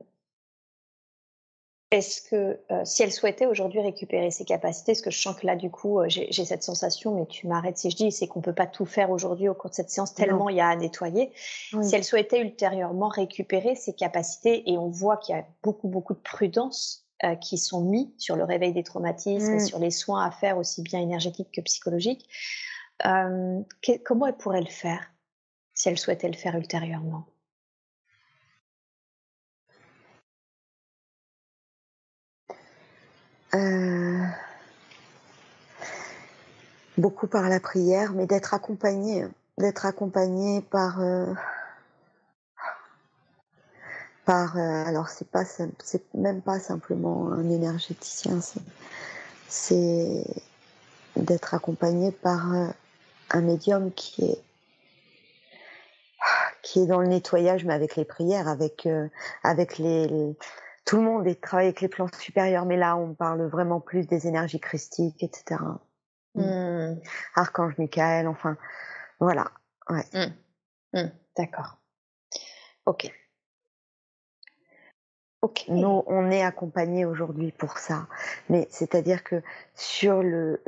Est-ce que euh, si elle souhaitait aujourd'hui récupérer ses capacités, parce que je sens que là du coup euh, j'ai cette sensation, mais tu m'arrêtes si je dis, c'est qu'on peut pas tout faire aujourd'hui au cours de cette séance tellement il y a à nettoyer. Oui. Si elle souhaitait ultérieurement récupérer ses capacités, et on voit qu'il y a beaucoup, beaucoup de prudence euh, qui sont mis sur le réveil des traumatismes et Mm. sur les soins à faire aussi bien énergétiques que psychologiques, euh, que- comment elle pourrait le faire si elle souhaitait le faire ultérieurement? Euh, beaucoup par la prière, mais d'être accompagné, d'être accompagné par euh, par euh, alors c'est pas c'est même pas simplement un énergéticien, c'est d'être accompagné par un médium qui est qui est dans le nettoyage, mais avec les prières, avec les- tout le monde est travaille avec les plans supérieurs, mais là on parle vraiment plus des énergies christiques, etc. Mm. Hmm, Archange Michael, enfin voilà. Ouais. Mmh, d'accord. Ok. Ok. Nous, on est accompagnés aujourd'hui pour ça. Mais c'est-à-dire que sur le,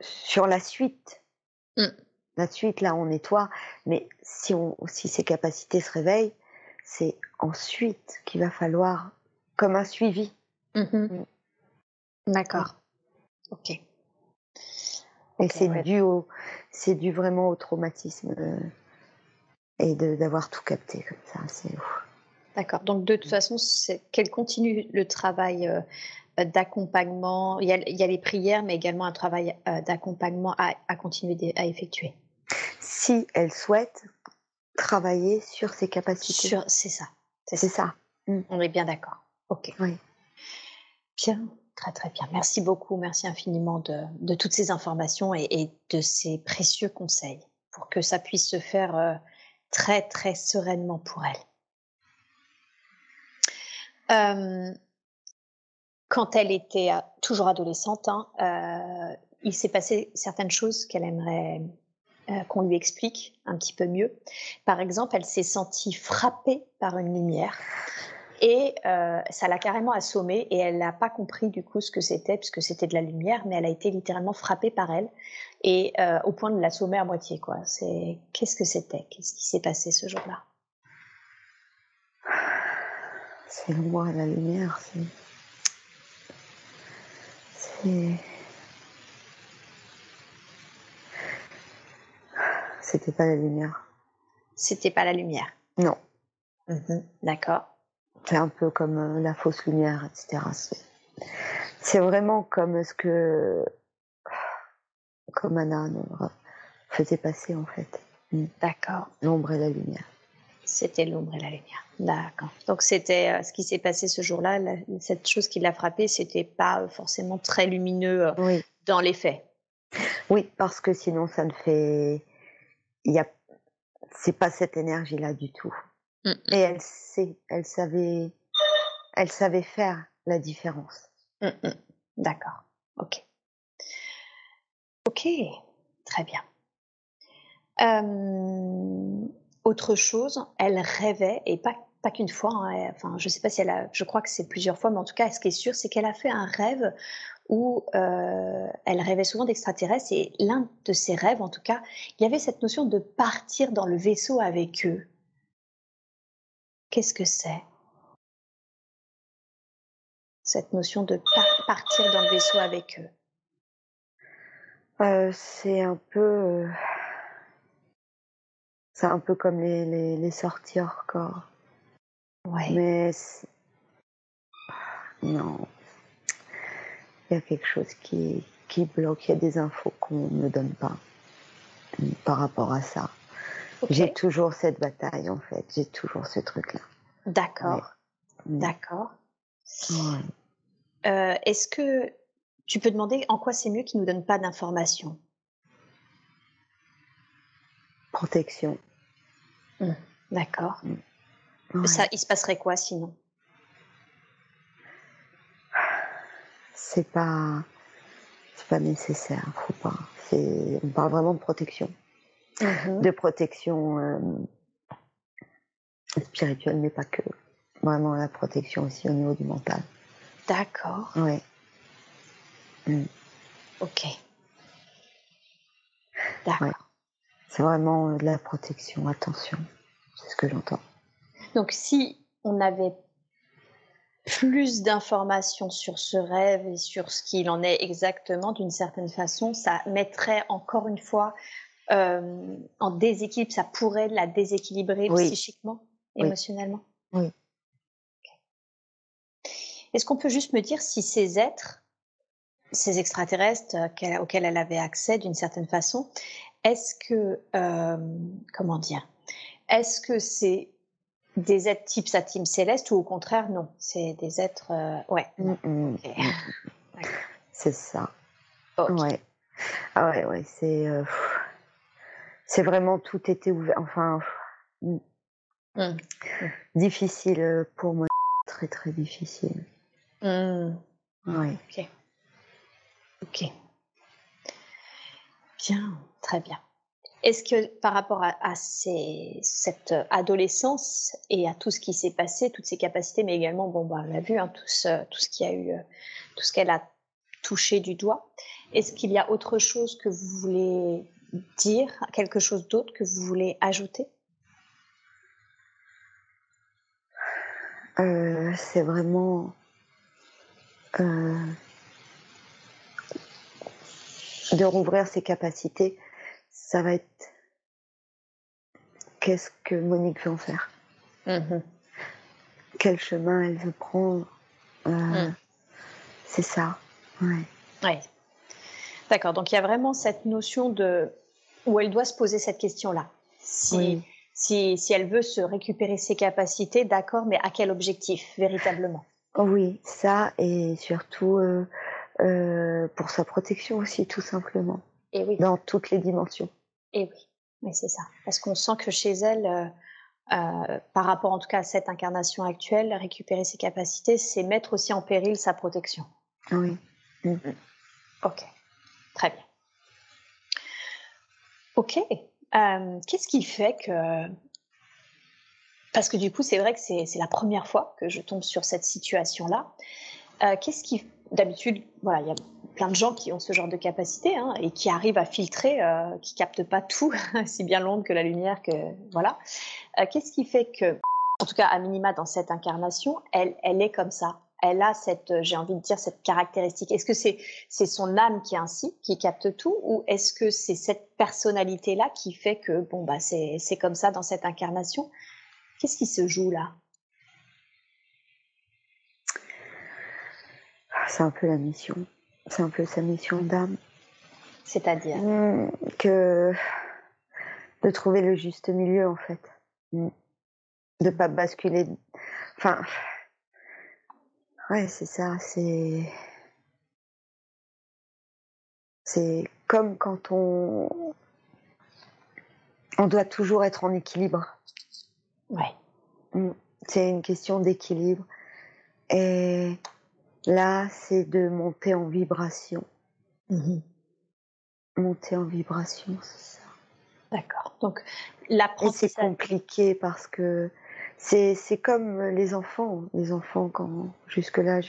sur la suite, la suite, là, on nettoie. Mais si on, si ces capacités se réveillent, c'est ensuite qu'il va falloir, comme un suivi. Mmh Mmh. D'accord. Ok. Et Ok, c'est ouais. dû au, c'est dû vraiment au traumatisme euh, et de- d'avoir tout capté comme ça. C'est ouf. D'accord. Donc de toute façon, c'est qu'elle continue le travail euh, d'accompagnement. Il y, a, il y a les prières, mais également un travail euh, d'accompagnement à, à continuer d'e- à effectuer. Si elle souhaite travailler sur ses capacités, Sur, c'est ça. C'est ça. ça. On est bien d'accord. Ok. Bien. Très très bien. Merci beaucoup. Merci infiniment de, toutes ces informations et, de ces précieux conseils pour que ça puisse se faire euh, très très sereinement pour elle. Euh, quand elle était euh, toujours adolescente, hein, il s'est passé certaines choses qu'elle aimerait qu'on lui explique un petit peu mieux. Par exemple, elle s'est sentie frappée par une lumière et euh, ça l'a carrément assommée et elle n'a pas compris du coup ce que c'était puisque c'était de la lumière, mais elle a été littéralement frappée par elle et euh, au point de l'assommer à moitié. Quoi. C'est qu'est-ce que c'était? Qu'est-ce qui s'est passé ce jour-là? C'est et la lumière. C'est. C'est. C'était pas la lumière. C'était pas la lumière. Non. Mhm, D'accord. C'est un peu comme euh, la fausse lumière, etc. C'est- vraiment comme ce que. Comme Anna faisait passer en fait. D'accord. L'ombre et la lumière. C'était l'ombre et la lumière. D'accord. Donc c'était euh, ce qui s'est passé ce jour-là. Cette chose qui l'a frappée, c'était pas euh, forcément très lumineux euh, Oui. dans les faits. Oui, parce que sinon ça ne fait. Il y a. C'est pas cette énergie-là du tout. Mm, Et elle sait, elle savait, elle savait faire la différence. mm, mm. D'accord. Ok. Ok. Très bien. Euh, autre chose, elle rêvait et pas pas qu'une fois. hein, elle- enfin, je sais pas si elle a. Je crois que c'est plusieurs fois, mais en tout cas, ce qui est sûr, c'est qu'elle a fait un rêve où euh, elle rêvait souvent d'extraterrestres et l'un de ses rêves, en tout cas, il y avait cette notion de partir dans le vaisseau avec eux. Qu'est-ce que c'est? Cette notion de par- partir dans le vaisseau avec eux. Euh, c'est un peu, euh, c'est un peu comme les, les, les sorties hors corps. Ouais. Mais non, il y a quelque chose qui, qui bloque. Il y a des infos qu'on ne donne pas par rapport à ça. J'ai toujours cette bataille en fait. J'ai toujours ce truc-là. D'accord. Mm. D'accord. Ouais. Euh, Est-ce que tu peux demander en quoi c'est mieux qu'ils nous donnent pas d'informations? Protection. D'accord. Ouais. Ça, il se passerait quoi sinon? C'est pas c'est pas nécessaire faut pas on parle vraiment de protection de protection euh, spirituelle mais pas que vraiment la protection aussi au niveau du mental D'accord. ouais Ok. D'accord. Ouais. c'est vraiment euh, de la protection attention c'est ce que j'entends Donc si on avait plus d'informations sur ce rêve et sur ce qu'il en est exactement, d'une certaine façon, ça mettrait encore une fois euh, en déséquilibre, ça pourrait la déséquilibrer Oui. psychiquement, Oui. émotionnellement. Oui. Est-ce qu'on peut juste me dire si ces êtres, ces extraterrestres euh, auxquels elle avait accès d'une certaine façon, est-ce que, euh, comment dire, est-ce que c'est des êtres type sa team céleste ou au contraire non C'est des êtres, ouais. Mm, mm, mm. C'est ça ouais ah ouais ouais c'est euh, c'est vraiment tout était ouvert enfin Mm. difficile euh, pour moi très très difficile Mm. ouais Ok. Ok. Bien, très bien. Est-ce que par rapport à, cette adolescence et à tout ce qui s'est passé, toutes ses capacités, mais également, bon, bah, on l'a vu, hein, tout, ce, tout, ce qui a eu, tout ce qu'elle a touché du doigt, est-ce qu'il y a autre chose que vous voulez dire, quelque chose d'autre que vous voulez ajouter? Euh, C'est vraiment euh, de rouvrir ses capacités ça va être qu'est-ce que Monique veut en faire? Mmh Quel chemin elle veut prendre? Euh, mmh. C'est ça. Ouais. ouais. D'accord. Donc il y a vraiment cette notion de où elle doit se poser cette question-là. Si, si, si, elle veut se récupérer ses capacités, d'accord, mais à quel objectif véritablement? Oui, ça et surtout euh, euh, pour sa protection aussi, tout simplement. Et oui. Dans toutes les dimensions. Et oui, mais c'est ça. Parce qu'on sent que chez elle, euh, par rapport en tout cas à cette incarnation actuelle, récupérer ses capacités, c'est mettre aussi en péril sa protection. Oui. Ok, très bien. Ok, euh, qu'est-ce qui fait que... Parce que du coup, c'est vrai que c'est la première fois que je tombe sur cette situation-là. qu'est-ce qui... D'habitude, voilà, il y a plein de gens qui ont ce genre de capacité hein, et qui arrivent à filtrer, euh, qui captent pas tout, si bien l'ombre que la lumière, que voilà. Euh, qu'est-ce qui fait que, en tout cas à minima dans cette incarnation, elle, elle est comme ça? Elle a cette, j'ai envie de dire, cette caractéristique. Est-ce que c'est c'est son âme qui est ainsi, qui capte tout, ou est-ce que c'est cette personnalité là qui fait que bon bah c'est c'est comme ça dans cette incarnation? Qu'est-ce qui se joue là? C'est un peu la mission. C'est un peu sa mission d'âme. C'est-à-dire? Mmh, Que de trouver le juste milieu, en fait. Mmh. De pas basculer. Enfin. Ouais, c'est ça. C'est. C'est comme quand on. On doit toujours être en équilibre. Ouais. Mmh. C'est une question d'équilibre. Et Là, c'est de monter en vibration. Mmh monter en vibration, c'est ça. D'accord. Donc, l'apprentissage. c'est compliqué parce que c'est, c'est comme les enfants. Les enfants, quand jusque-là,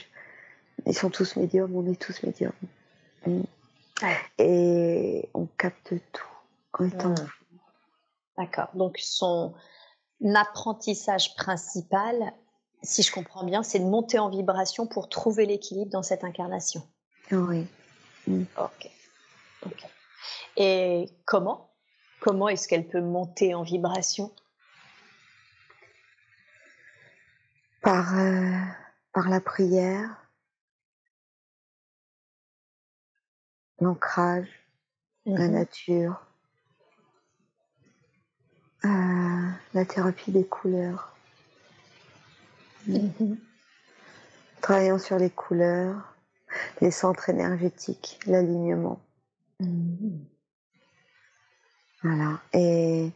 ils sont tous médiums, on est tous médiums. Mmh. Et on capte tout en étant mmh. D'accord. Donc, son apprentissage principal, si je comprends bien, c'est de monter en vibration pour trouver l'équilibre dans cette incarnation. Oui. Mm. Ok. Et comment? Comment est-ce qu'elle peut monter en vibration? Par, euh, par la prière, l'ancrage, la mhm. nature, euh, la thérapie des couleurs. Mhm. Travaillant sur les couleurs, les centres énergétiques, l'alignement. Mhm. Voilà. Et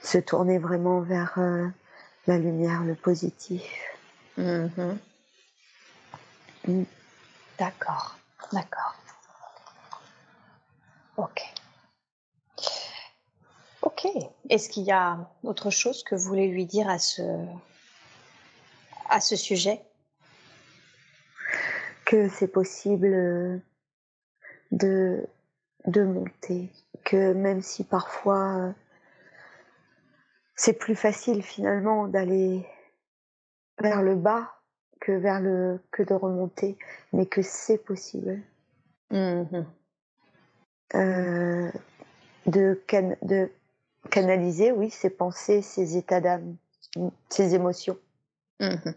se tourner vraiment vers euh, la lumière, le positif. Mhm. Mm. D'accord, d'accord. Ok. Ok. Est-ce qu'il y a autre chose que vous voulez lui dire à ce, à ce sujet? Que c'est possible euh, de, de monter, que même si parfois euh, c'est plus facile finalement d'aller vers le bas que vers le que de remonter, mais que c'est possible. Mmh euh, de, de canaliser, oui, ses pensées, ses états d'âme, ses émotions. Mmh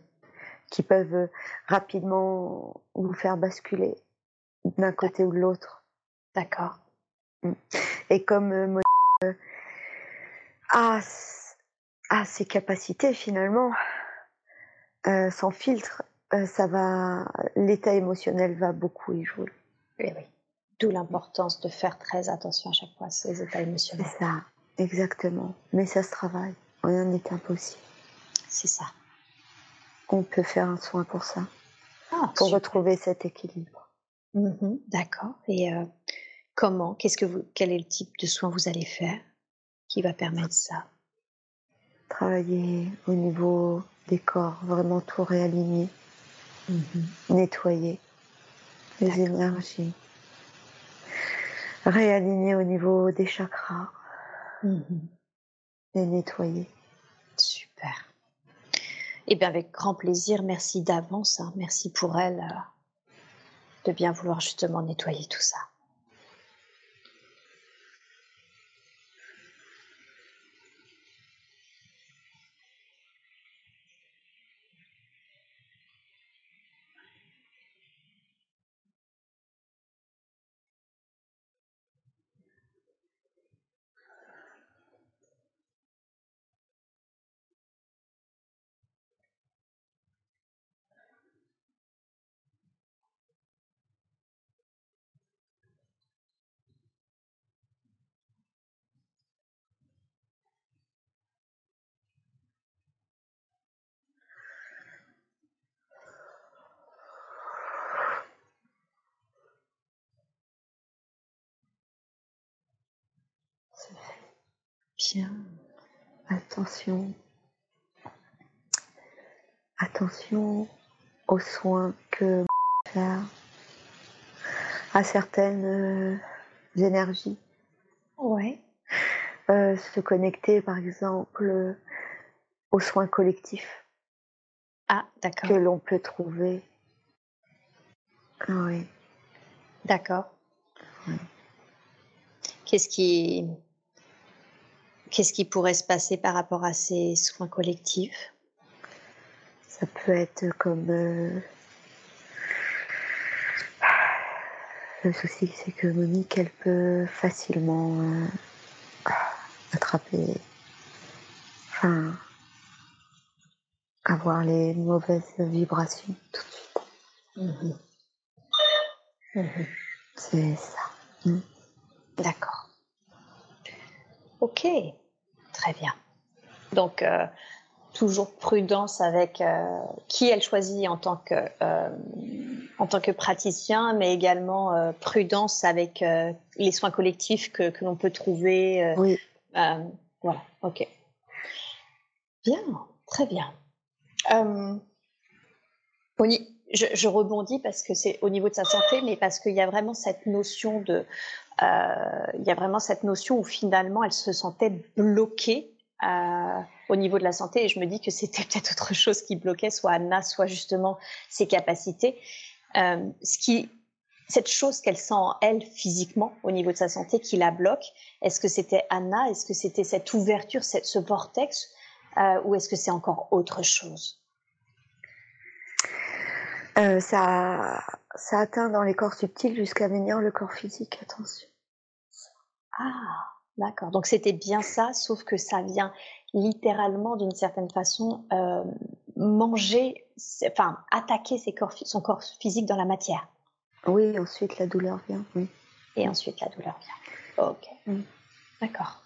qui peuvent rapidement vous faire basculer d'un côté ou de l'autre. D'accord. Mmh. Et comme euh, euh, a, ses capacités finalement, sans filtre, ça va, l'état émotionnel va beaucoup y jouer. Oui, oui. D'où l'importance de faire très attention à chaque fois à ces états émotionnels. C'est ça, exactement. Mais ça se travaille. Rien n'est impossible. C'est ça on peut faire un soin pour ça, ah, pour retrouver cet équilibre. Mmh D'accord. Et euh, comment Qu'est-ce que vous Quel est le type de soin vous allez faire qui va permettre ça? Travailler au niveau des corps, vraiment tout réaligner, Mhm. nettoyer les énergies, réaligner au niveau des chakras, Mhm. les nettoyer. Super. Eh bien, avec grand plaisir, merci d'avance. hein. Merci pour elle euh, de bien vouloir justement nettoyer tout ça. Bien. Attention. Attention aux soins que faire à certaines euh, énergies. Ouais. Euh, se connecter par exemple euh, aux soins collectifs Ah, que d'accord. l'on peut trouver. Oui. D'accord. Ouais. Qu'est-ce qui, qu'est-ce qui pourrait se passer par rapport à ces soins collectifs? Ça peut être comme euh, le souci c'est que Monique elle peut facilement euh, attraper enfin avoir les mauvaises vibrations tout de suite. Mhm. Mhm. C'est ça. D'accord. Ok, très bien. Donc, euh, toujours prudence avec euh, qui elle choisit en tant que, euh, en tant que praticien, mais également prudence avec les soins collectifs que, que l'on peut trouver. Oui. voilà, ok. Bien, très bien. Ni- je, je rebondis parce que c'est au niveau de sa santé, mais parce qu'il y a vraiment cette notion de, il y a vraiment cette notion où finalement elle se sentait bloquée euh, au niveau de la santé, et je me dis que c'était peut-être autre chose qui bloquait, soit Anna, soit justement ses capacités. Euh, ce qui, cette chose qu'elle sent en elle physiquement au niveau de sa santé qui la bloque, est-ce que c'était Anna, est-ce que c'était cette ouverture, ce vortex, euh, ou est-ce que c'est encore autre chose? Euh, ça, ça atteint dans les corps subtils jusqu'à venir le corps physique, attention. Ah, d'accord. Donc c'était bien ça, sauf que ça vient littéralement d'une certaine façon euh, manger, enfin attaquer ses corps, son corps physique dans la matière. Oui, ensuite la douleur vient, oui. Et ensuite la douleur vient. Ok. Mm. D'accord.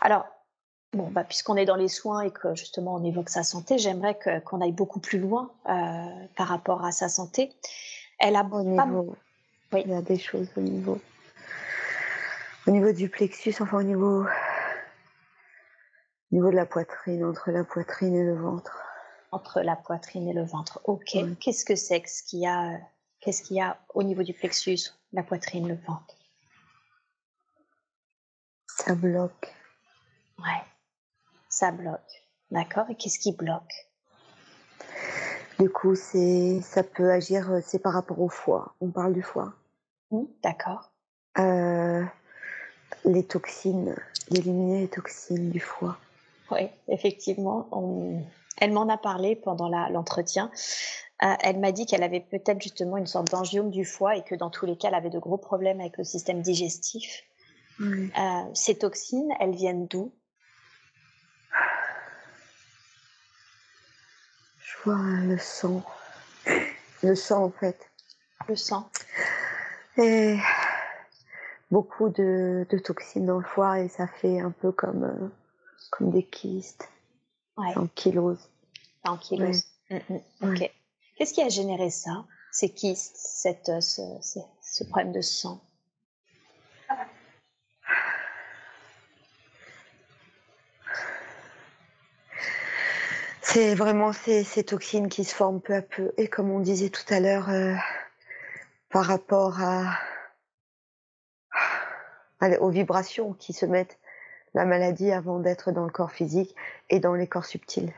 Alors, bon, bah, puisqu'on est dans les soins et que justement on évoque sa santé, j'aimerais qu'on aille beaucoup plus loin euh, par rapport à sa santé. Elle a Au pas niveau, Oui. il y a des choses au niveau, au niveau du plexus, enfin au niveau, au niveau de la poitrine, entre la poitrine et le ventre. entre la poitrine et le ventre. Ok. Qu'est-ce que c'est que ce qu'il y a, qu'est-ce qu'il y a au niveau du plexus, la poitrine, le ventre? Ça bloque. Ouais. Ça bloque. D'accord. Et qu'est-ce qui bloque? Du coup, c'est, ça peut agir, euh, c'est par rapport au foie. On parle du foie. Hmm, D'accord. Euh, les toxines, d'éliminer les toxines du foie. Oui, effectivement. on- Elle m'en a parlé pendant la- l'entretien. Euh, elle m'a dit qu'elle avait peut-être justement une sorte d'angiome du foie et que dans tous les cas, elle avait de gros problèmes avec le système digestif. Euh, ces toxines, elles viennent d'où? Vois le sang. Le sang, en fait. Le sang. Et beaucoup de, de toxines dans le foie et ça fait un peu comme, euh, comme des kystes, Ouais. En kilos. Mm, mm, Ok. Ouais. Qu'est-ce qui a généré ça Ces kystes, cette, euh, ce problème de sang? C'est vraiment ces, ces, toxines qui se forment peu à peu. Et comme on disait tout à l'heure, euh, par rapport à, aux vibrations qui se mettent la maladie avant d'être dans le corps physique et dans les corps subtils.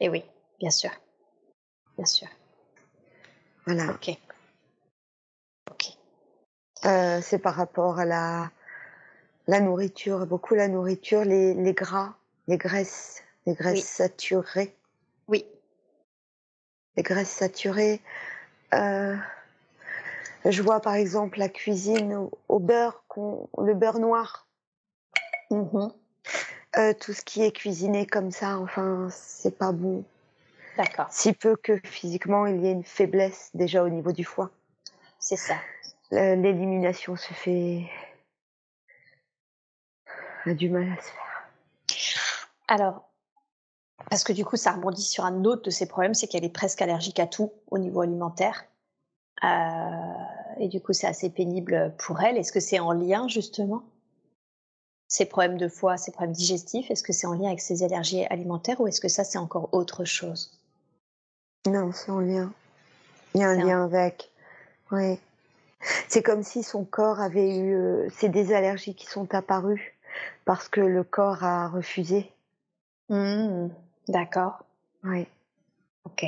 Et oui, bien sûr. Bien sûr. Voilà. Ok. Ok. Euh, c'est par rapport à la, la nourriture, beaucoup la nourriture, les, les gras, les graisses, les graisses saturées. Oui. Les graisses saturées. Euh, je vois par exemple la cuisine au, beurre, le beurre noir. Mmh euh, tout ce qui est cuisiné comme ça, enfin, c'est pas bon. D'accord. Si peu que physiquement il y ait une faiblesse déjà au niveau du foie. C'est ça. L'élimination se fait. a du mal à se faire. Alors, parce que du coup, ça rebondit sur un autre de ses problèmes, c'est qu'elle est presque allergique à tout au niveau alimentaire. Euh, et du coup, c'est assez pénible pour elle. Est-ce que c'est en lien justement Ces problèmes de foie, ces problèmes digestifs, est-ce que c'est en lien avec ses allergies alimentaires ou est-ce que ça, c'est encore autre chose? Non, c'est en lien. Il y a un lien avec. Oui. C'est comme si son corps avait eu. Euh, c'est des allergies qui sont apparues parce que le corps a refusé. Mmh, d'accord. Oui. Ok.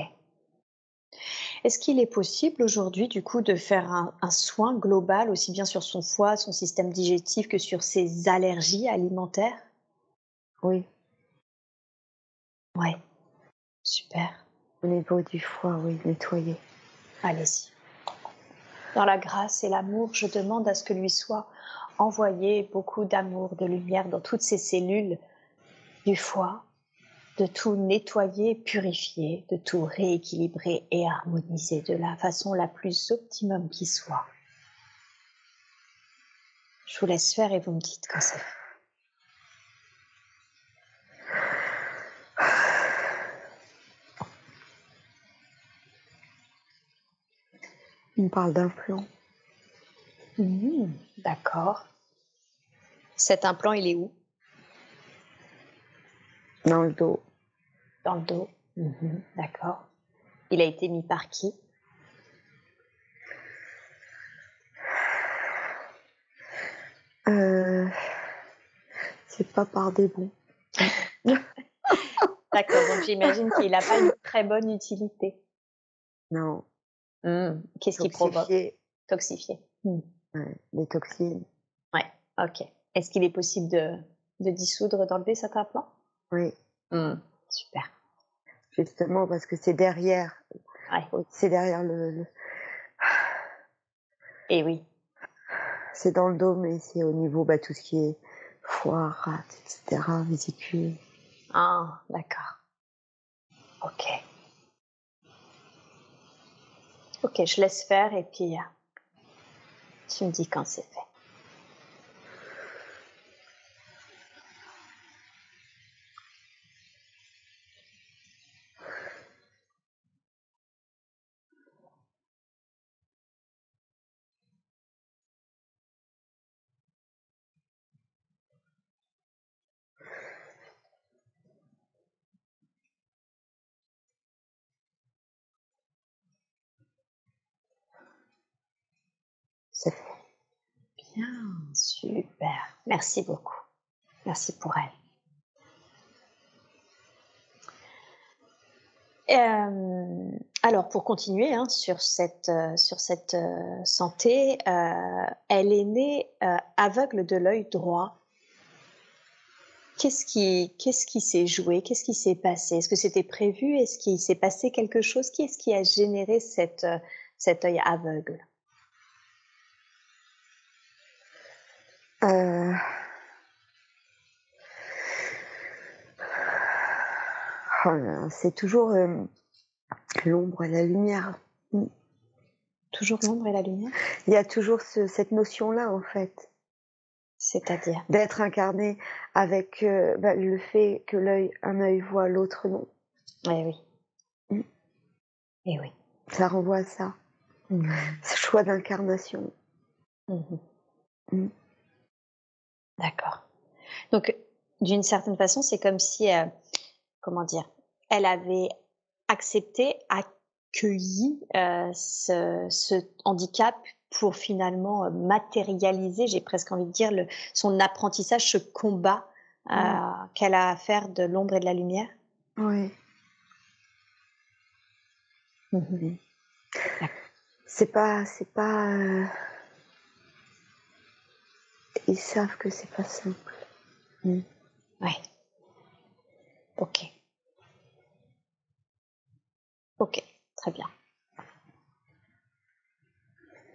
Est-ce qu'il est possible aujourd'hui, du coup, de faire un, soin global aussi bien sur son foie, son système digestif que sur ses allergies alimentaires? Oui. Ouais. Super. Au niveau du foie, oui, nettoyer. Allez-y. Dans la grâce et l'amour, je demande à ce que lui soit envoyé beaucoup d'amour, de lumière dans toutes ces cellules du foie, de tout nettoyer, purifier, de tout rééquilibrer et harmoniser de la façon la plus optimum qui soit. Je vous laisse faire et vous me dites quand c'est On parle d'implant. Mmh, d'accord. Cet implant, il est où? Dans le dos. Dans le dos. Mhm, d'accord. Il a été mis par qui? Euh, C'est pas par des bons. D'accord, donc j'imagine qu'il n'a pas une très bonne utilité. Non. Mmh. Qu'est-ce qui provoque? Toxifié. Mmh. les toxines. Ouais, ok. Est-ce qu'il est possible de, de dissoudre, d'enlever cet implant? Oui. Mmh. Super. Justement, parce que c'est derrière. Ouais. C'est derrière le, Et eh oui. C'est dans le dos, mais c'est au niveau, bah, tout ce qui est foie, rate, etc., vésicule. Ah, d'accord. Ok. Ok, je laisse faire et puis euh, tu me dis quand c'est fait. C'est fait. Super. Merci beaucoup. Merci pour elle. Euh, alors, pour continuer hein, sur cette, euh, euh, santé, elle est née aveugle de l'œil droit. Qu'est-ce qui, qu'est-ce s'est joué? Qu'est-ce qui s'est passé? Est-ce que c'était prévu? Est-ce qu'il s'est passé quelque chose? Qui est-ce qui a généré cette, cet œil aveugle? Euh, oh c'est toujours euh, l'ombre et la lumière. Mm. Toujours l'ombre et la lumière? Il y a toujours cette notion-là, en fait. C'est-à-dire? D'être incarné avec euh, bah, le fait que l'œil, un œil voit, l'autre non. Eh oui. Mm. Eh oui. Ça renvoie à ça. Mm. Ce choix d'incarnation. Mm-hmm. D'accord. Donc, d'une certaine façon, c'est comme si, euh, comment dire, elle avait accepté, accueilli euh, ce, ce, handicap pour finalement euh, matérialiser, j'ai presque envie de dire, le, son apprentissage, ce combat euh, qu'elle a à faire de l'ombre et de la lumière Oui. Mmh c'est pas, c'est pas. Ils savent que c'est pas simple. Mmh. Ouais. Ok. Ok, très bien.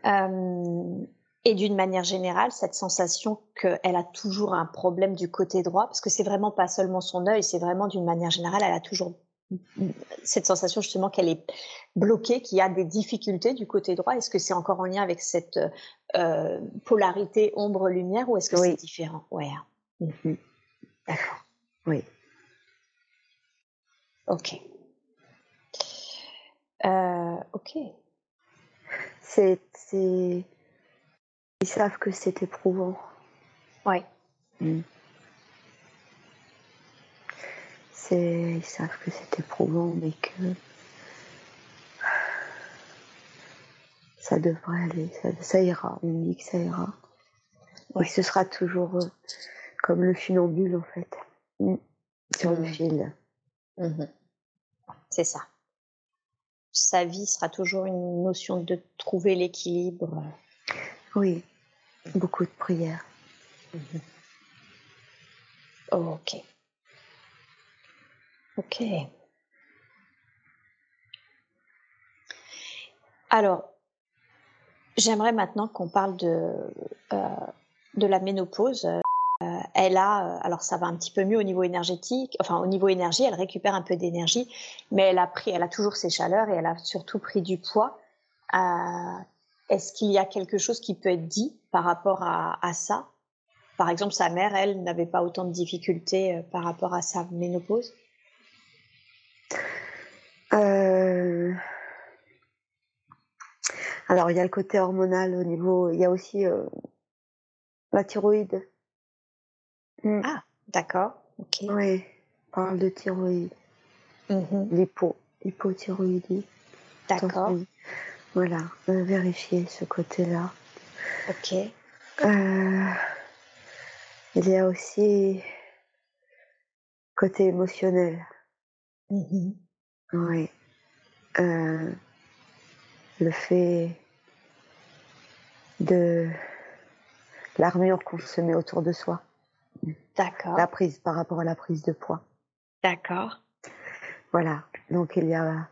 Euh, et d'une manière générale, cette sensation qu'elle a toujours un problème du côté droit, parce que c'est vraiment pas seulement son œil, c'est vraiment d'une manière générale, elle a toujours cette sensation justement qu'elle est bloquée, qu'il y a des difficultés du côté droit. Est-ce que c'est encore en lien avec cette euh, polarité ombre-lumière ou est-ce que c'est différent? Ouais. Mmh D'accord. Oui. Ok. Euh, ok. C'est, Ils savent que c'est éprouvant. Oui. Mmh. C'est... Ils savent que c'est éprouvant, mais que ça devrait aller, ça, ira. On dit que ça ira. Et ce sera toujours euh, comme le funambule, en fait, mmh. sur le mmh. fil. C'est ça sa vie sera toujours une notion de trouver l'équilibre. Oui, beaucoup de prières. Mhm. ok. Ok. Alors, j'aimerais maintenant qu'on parle de, euh, de la ménopause. Euh, elle a, euh, alors ça va un petit peu mieux au niveau énergétique, enfin au niveau énergie, elle récupère un peu d'énergie, mais elle a pris, elle a toujours ses chaleurs et elle a surtout pris du poids. Est-ce qu'il y a quelque chose qui peut être dit par rapport à, ça? Par exemple, sa mère, elle, n'avait pas autant de difficultés par rapport à sa ménopause? Alors, il y a le côté hormonal au niveau, il y a aussi la thyroïde Mmh. Ah, d'accord. Ok. Oui, parle de thyroïde. Mmh. L'hypo, hypothyroïdie. D'accord. Voilà, euh, vérifier ce côté-là. Ok. Euh, il y a aussi côté émotionnel. Mmh oui. Euh, le fait de l'armure qu'on se met autour de soi. D'accord. La prise par rapport à la prise de poids. D'accord. Voilà. Donc il y a,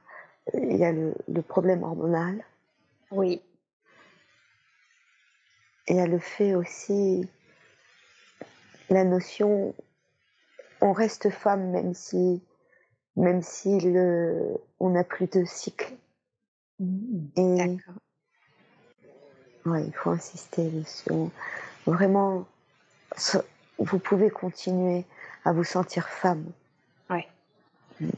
il y a le, problème hormonal. Oui. Il y a le fait aussi, la notion, on reste femme même si, même si le, on n'a plus de cycle. Mmh. D'accord. Ouais, il faut insister sur vraiment vous pouvez continuer à vous sentir femme. Ouais. Mm.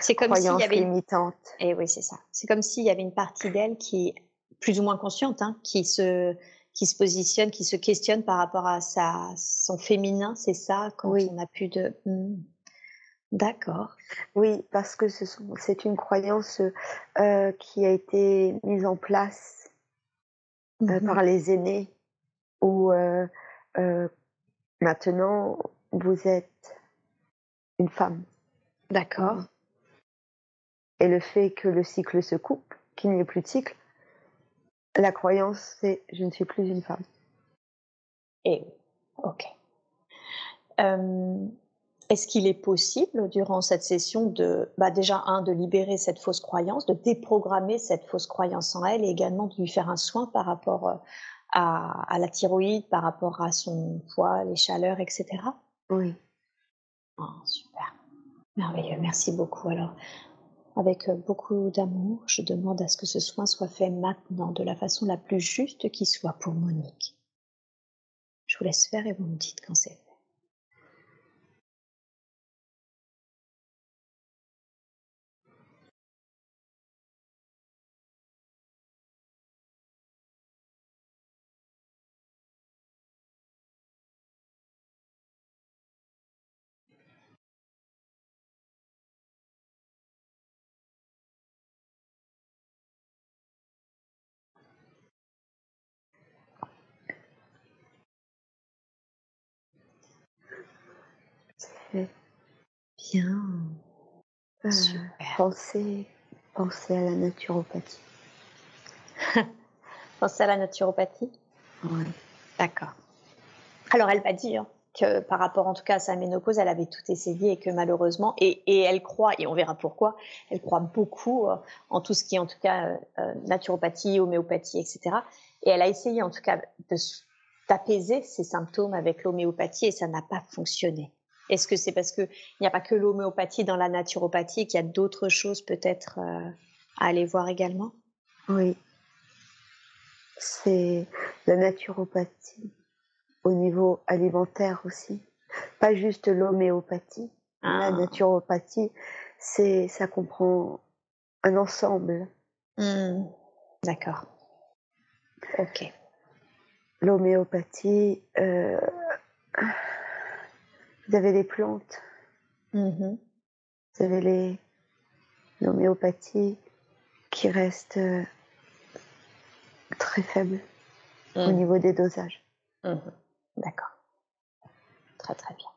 C'est comme s'il y avait limitante. Et eh oui, c'est ça. C'est comme s'il y avait une partie d'elle qui est plus ou moins consciente, hein, qui se qui se positionne, qui se questionne par rapport à sa son féminin, c'est ça quand on n'a plus de. Hmm. D'accord. Oui, parce que c'est une croyance euh, qui a été mise en place euh, mmh par les aînés, où euh, Maintenant, vous êtes une femme. D'accord. Et le fait que le cycle se coupe, qu'il n'y ait plus de cycle, la croyance, c'est je ne suis plus une femme. Et ok. Euh, est-ce qu'il est possible, durant cette session, de, bah déjà, un, de libérer cette fausse croyance, de déprogrammer cette fausse croyance en elle et également de lui faire un soin par rapport euh, à, la thyroïde par rapport à son poids, les chaleurs, etc. Oui. Oh, super. Merveilleux. Merci beaucoup. Alors, avec beaucoup d'amour, je demande à ce que ce soin soit fait maintenant de la façon la plus juste qui soit pour Monique. Je vous laisse faire et vous me dites quand c'est fait. Bien. Euh, pensez, pensez à la naturopathie. pensez à la naturopathie Oui. D'accord. Alors elle dit hein, que par rapport en tout cas à sa ménopause, elle avait tout essayé et que malheureusement, et, et elle croit, et on verra pourquoi, elle croit beaucoup euh, en tout ce qui est en tout cas euh, naturopathie, homéopathie, etc. Et elle a essayé en tout cas d'apaiser ses symptômes avec l'homéopathie et ça n'a pas fonctionné. Est-ce que c'est parce qu'il n'y a pas que l'homéopathie dans la naturopathie, qu'il y a d'autres choses peut-être à aller voir également? Oui. C'est la naturopathie au niveau alimentaire aussi. Pas juste l'homéopathie. La ah. naturopathie, c'est, ça comprend un ensemble. Hmm. D'accord. Ok. L'homéopathie, euh, vous avez les plantes. Mm-hmm. Vous avez les l'homéopathie qui reste euh, très faible au mm. niveau des dosages. Mm-hmm. D'accord. Très très bien.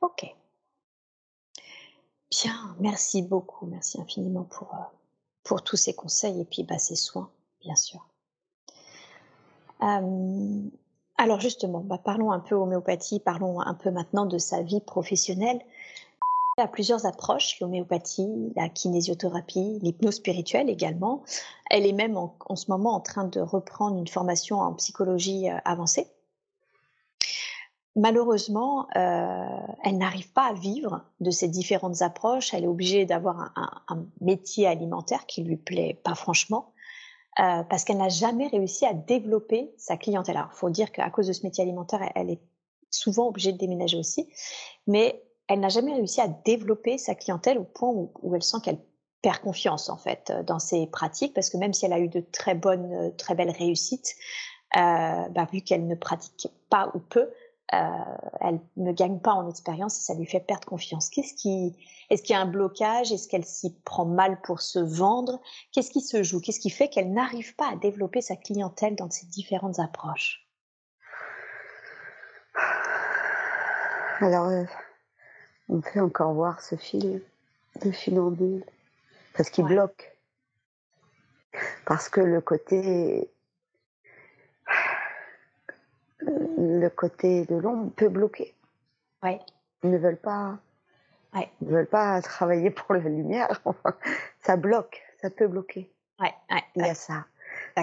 Ok. Bien, merci beaucoup, merci infiniment pour, euh, pour tous ces conseils et puis bah, ces soins, bien sûr. Euh, alors justement, bah, parlons un peu homéopathie, parlons un peu maintenant de sa vie professionnelle. Il a plusieurs approches, l'homéopathie, la kinésiothérapie, l'hypnose spirituelle également. Elle est même en, ce moment en train de reprendre une formation en psychologie euh, avancée malheureusement, euh, elle n'arrive pas à vivre de ces différentes approches. Elle est obligée d'avoir un, métier alimentaire qui lui plaît pas franchement, euh, parce qu'elle n'a jamais réussi à développer sa clientèle. Alors, faut dire qu'à cause de ce métier alimentaire, elle, est souvent obligée de déménager aussi, mais elle n'a jamais réussi à développer sa clientèle au point où, elle sent qu'elle perd confiance en fait dans ses pratiques, parce que même si elle a eu de très bonnes, très belles réussites, euh, bah, vu qu'elle ne pratique pas ou peu, euh, elle ne gagne pas en expérience et ça lui fait perdre confiance. Qu'est-ce qui, est-ce qu'il y a un blocage? Est-ce qu'elle s'y prend mal pour se vendre? Qu'est-ce qui se joue? Qu'est-ce qui fait qu'elle n'arrive pas à développer sa clientèle dans ces différentes approches? Alors, euh, on peut encore voir ce fil de funambule parce qu'il bloque. Parce que le côté le côté de l'ombre peut bloquer. Ouais. Ils ne veulent pas. Ouais. Ils ne veulent pas travailler pour la lumière. ça bloque, ça peut bloquer. Ouais, ouais, il y a ça.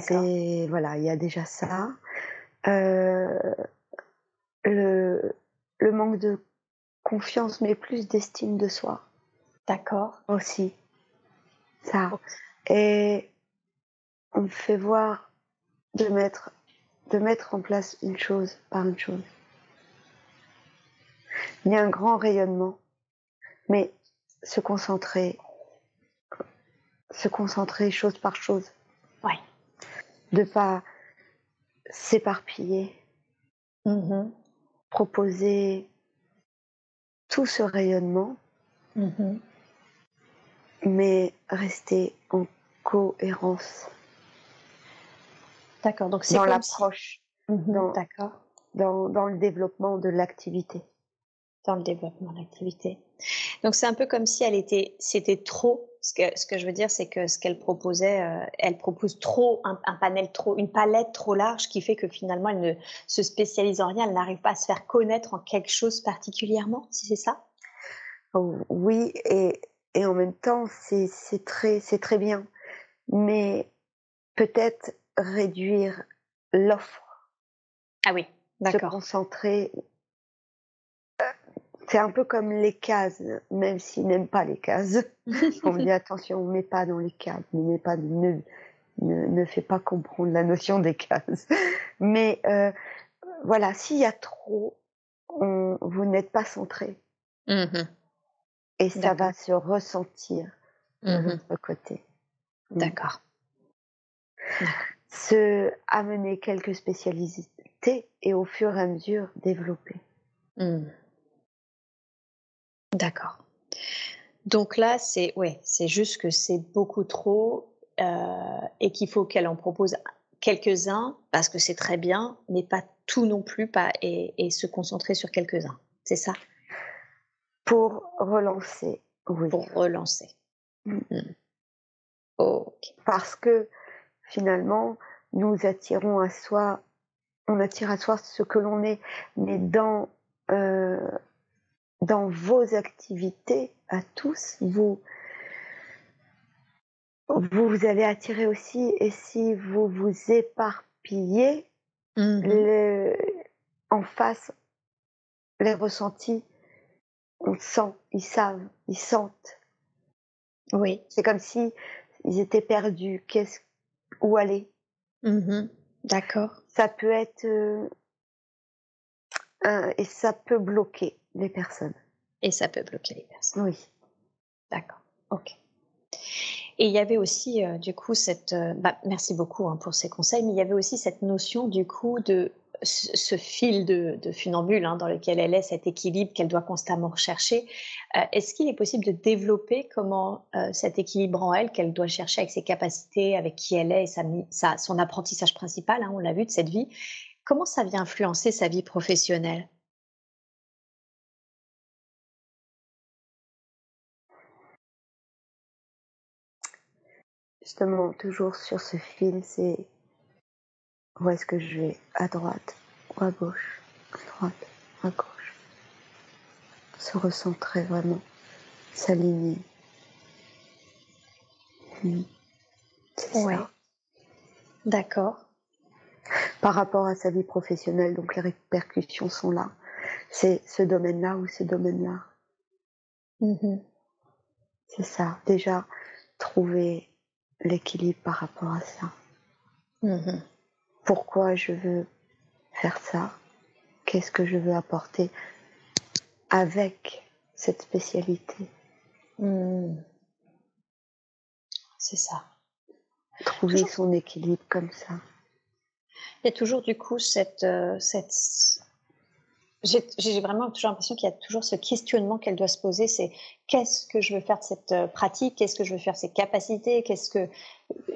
C'est voilà, il y a déjà ça. Euh, le, le manque de confiance, mais plus d'estime de soi. D'accord. Aussi. Ça. Et on me fait voir de mettre de mettre en place une chose par une chose. Il y a un grand rayonnement, mais se concentrer, se concentrer chose par chose. Ouais. De pas s'éparpiller. Mm-hmm. Proposer tout ce rayonnement, mm-hmm. mais rester en cohérence. D'accord, donc c'est dans l'approche, mhm, dans, d'accord. Dans, dans, le développement de l'activité. Dans le développement de l'activité. Donc c'est un peu comme si elle était, c'était trop. Ce que, ce que je veux dire, c'est que ce qu'elle proposait, euh, elle propose trop un, panel trop, une palette trop large qui fait que finalement elle ne se spécialise en rien, elle n'arrive pas à se faire connaître en quelque chose particulièrement, si c'est ça? Oh, oui, et, et en même temps c'est très, c'est très bien, mais peut-être réduire l'offre. Ah oui, d'accord. Se concentrer. C'est un peu comme les cases, même s'ils n'aiment pas les cases. on dit attention, on met pas dans les cases, ne pas, ne, ne, fait pas comprendre la notion des cases. Mais euh, voilà, s'il y a trop, vous n'êtes pas centré. Mmh Et ça va se ressentir de mmh votre côté. D'accord se amener quelques spécialités et au fur et à mesure développer. D'accord. Donc là, c'est ouais, c'est juste que c'est beaucoup trop euh, et qu'il faut qu'elle en propose quelques-uns parce que c'est très bien, mais pas tout non plus, pas et, se concentrer sur quelques-uns. C'est ça? Pour relancer, oui. Pour relancer. Mm. Mm. Ok. Parce que finalement, nous attirons à soi, on attire à soi ce que l'on est, mais dans, euh, dans vos activités à tous, vous, vous, vous allez attirer aussi, et si vous vous éparpillez, Mhm. le, en face, les ressentis, on sent, ils savent, ils sentent. Oui. C'est comme si ils étaient perdus. Qu'est-ce, où aller? Mhm. D'accord. Ça peut être euh, un- et ça peut bloquer les personnes. Et ça peut bloquer les personnes. Oui. D'accord. Ok. Et il y avait aussi, euh, du coup, cette. euh, bah, merci beaucoup hein, pour ces conseils, mais il y avait aussi cette notion, du coup, de ce, fil de, de funambule hein, dans lequel elle est, cet équilibre qu'elle doit constamment rechercher. Euh, Est-ce qu'il est possible de développer comment cet équilibre en elle, qu'elle doit chercher avec ses capacités, avec qui elle est et sa, sa- son apprentissage principal, hein, on l'a vu, de cette vie, comment ça vient influencer sa vie professionnelle? Justement, toujours sur ce fil, c'est où est-ce que je vais? À droite ou à gauche? À droite, à gauche. Se recentrer vraiment, s'aligner. C'est Ouais. ça. D'accord. Par rapport à sa vie professionnelle, donc les répercussions sont là. C'est ce domaine-là ou ce domaine-là. Mhm. C'est ça. Déjà, trouver l'équilibre par rapport à ça. Mhm. Pourquoi je veux faire ça? Qu'est-ce que je veux apporter avec cette spécialité? Mhm. C'est ça. Trouver Toujours- son équilibre comme ça. Il y a toujours du coup cette, euh, cette... J'ai vraiment toujours l'impression qu'il y a toujours ce questionnement qu'elle doit se poser, c'est qu'est-ce que je veux faire de cette euh, pratique, qu'est-ce que je veux faire de ces capacités, qu'est-ce que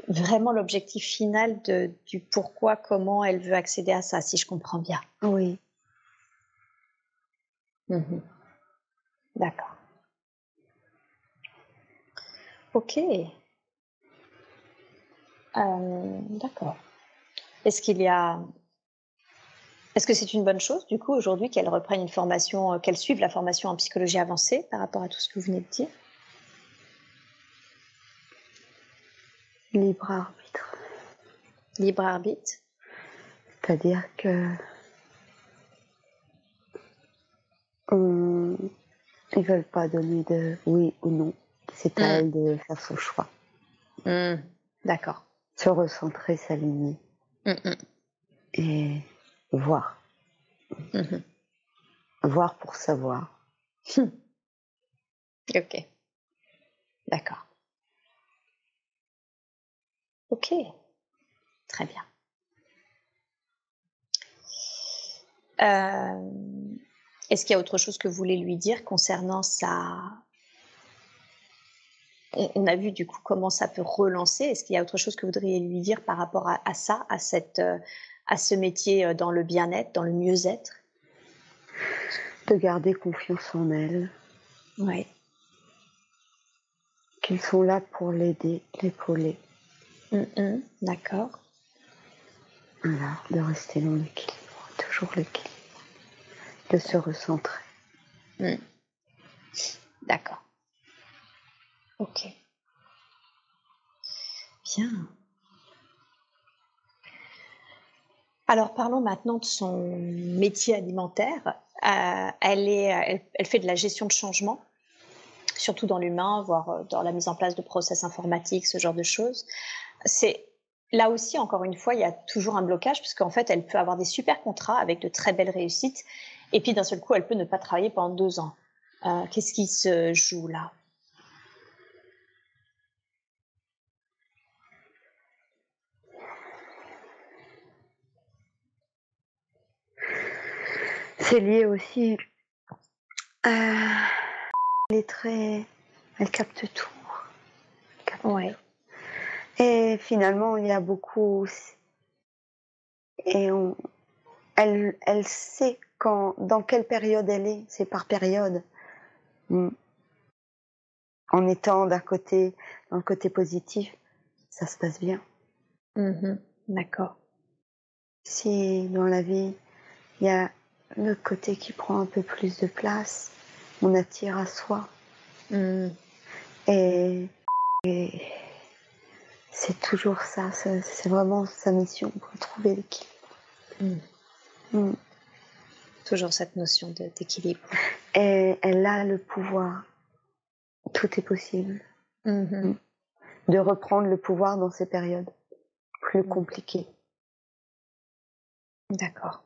vraiment l'objectif final de, du pourquoi, comment elle veut accéder à ça, si je comprends bien. Oui. Mhm. D'accord. Ok. Euh, D'accord. Est-ce qu'il y a. Est-ce que c'est une bonne chose, du coup, aujourd'hui, qu'elle reprenne une formation, euh, qu'elle suive la formation en psychologie avancée par rapport à tout ce que vous venez de dire? Libre arbitre. Libre arbitre C'est-à-dire que on- ils veulent pas donner de oui ou non. C'est à Mm. elle de faire son choix. Hmm, D'accord. Se recentrer, s'aligner Hmm, hmm, et voir. mhm. Voir pour savoir. Ok. D'accord. Ok. Très bien. Euh, Est-ce qu'il y a autre chose que vous voulez lui dire concernant sa... On, on a vu du coup comment ça peut relancer. Est-ce qu'il y a autre chose que vous voudriez lui dire par rapport à, à ça, à, cette, euh, à ce métier euh, dans le bien-être, dans le mieux-être De garder confiance en elle. Oui. Qu'ils sont là pour l'aider, l'épauler. Mm, D'accord. Voilà, de rester dans l'équilibre, toujours l'équilibre. De se recentrer. Hmm. D'accord. Ok. Bien. Alors parlons maintenant de son métier alimentaire. Euh, elle, fait de la gestion de changement, surtout dans l'humain, voire euh, dans la mise en place de process informatiques, ce genre de choses. C'est là aussi, encore une fois, il y a toujours un blocage, puisqu'en fait, elle peut avoir des super contrats avec de très belles réussites, et puis d'un seul coup, elle peut ne pas travailler pendant deux ans. Euh, Qu'est-ce qui se joue là? C'est lié aussi. à elle est très. Elle capte tout. Elle capte Ouais. Et finalement, il y a beaucoup. Et on... elle, elle sait quand, dans quelle période elle est. C'est par période. Mm. En étant d'un côté, dans le côté positif, ça se passe bien. Mhm. D'accord. Si dans la vie, il y a le côté qui prend un peu plus de place, on attire à soi. Mm. Et, et c'est toujours ça, c'est vraiment sa mission pour trouver l'équilibre. Mm. Mm. Toujours cette notion d'équilibre. Et elle a le pouvoir. Tout est possible. Mhm. De reprendre le pouvoir dans ces périodes plus compliquées. D'accord.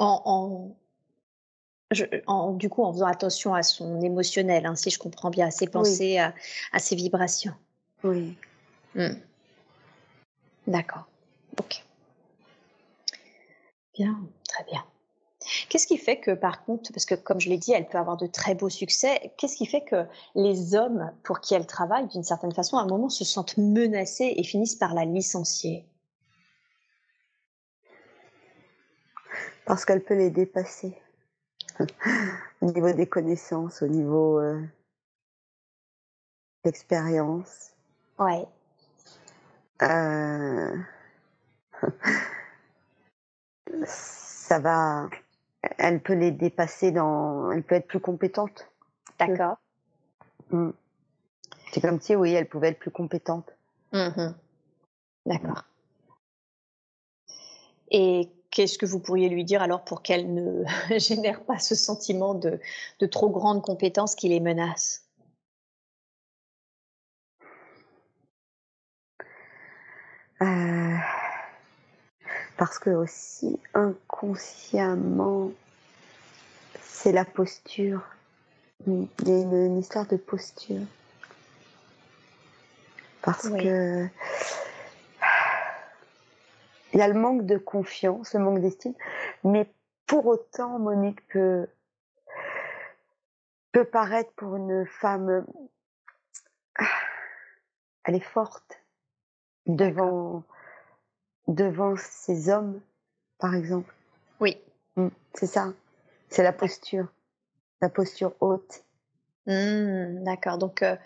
En, en- je- en- du coup, en faisant attention à son émotionnel, hein, si je comprends bien, à ses pensées, à, à ses vibrations. Oui. Hmm. D'accord. Ok. Bien, très bien. Qu'est-ce qui fait que, par contre, parce que comme je l'ai dit, elle peut avoir de très beaux succès, qu'est-ce qui fait que les hommes pour qui elle travaille, d'une certaine façon, à un moment se sentent menacés et finissent par la licencier? Parce qu'elle peut les dépasser. au niveau des connaissances, au niveau euh, d'expérience. Ouais. Euh, ça va. Elle peut les dépasser dans. Elle peut être plus compétente. D'accord. Mm. C'est comme si, oui, elle pouvait être plus compétente. Mhm. D'accord. Et qu'est-ce que vous pourriez lui dire alors pour qu'elle ne génère pas ce sentiment de, de trop grande compétence qui les menace? Euh, parce que aussi inconsciemment, c'est la posture. Il y a une, une histoire de posture. Parce Oui. que il y a le manque de confiance, le manque d'estime, mais pour autant, Monique peut peut paraître pour une femme, elle est forte devant devant ces hommes, par exemple. Oui. Mm, C'est ça. C'est la posture, la posture haute. Hmm, D'accord. Donc, euh,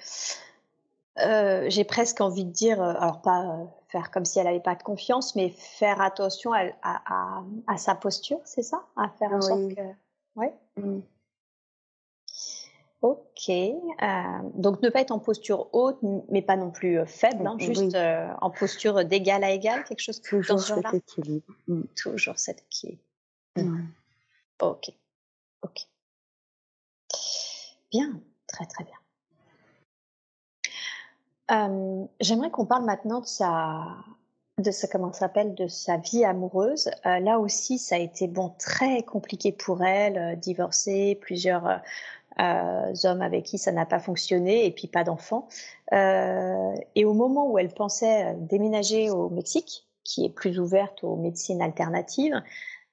euh, j'ai presque envie de dire, euh, alors pas faire comme si elle n'avait pas de confiance, mais faire attention à, à- à- à sa posture, c'est ça? À faire en sorte Oui. que. Ouais. Mm. Ok. euh, donc ne pas être en posture haute, mais pas non plus euh, faible, hein, Oui. juste euh, en posture d'égal à égal, quelque chose dans Toujours ce genre-là? cet équilibre. Mm. Toujours cet équilibre. Ok. Ok. Bien. Très très bien. J'aimerais qu'on parle maintenant de sa, de sa, comment s'appelle, de sa vie amoureuse. Euh, là aussi, ça a été bon très compliqué pour elle, euh, divorcée, plusieurs euh, hommes avec qui ça n'a pas fonctionné et puis pas d'enfants. Et au moment où elle pensait déménager au Mexique, qui est plus ouverte aux médecines alternatives,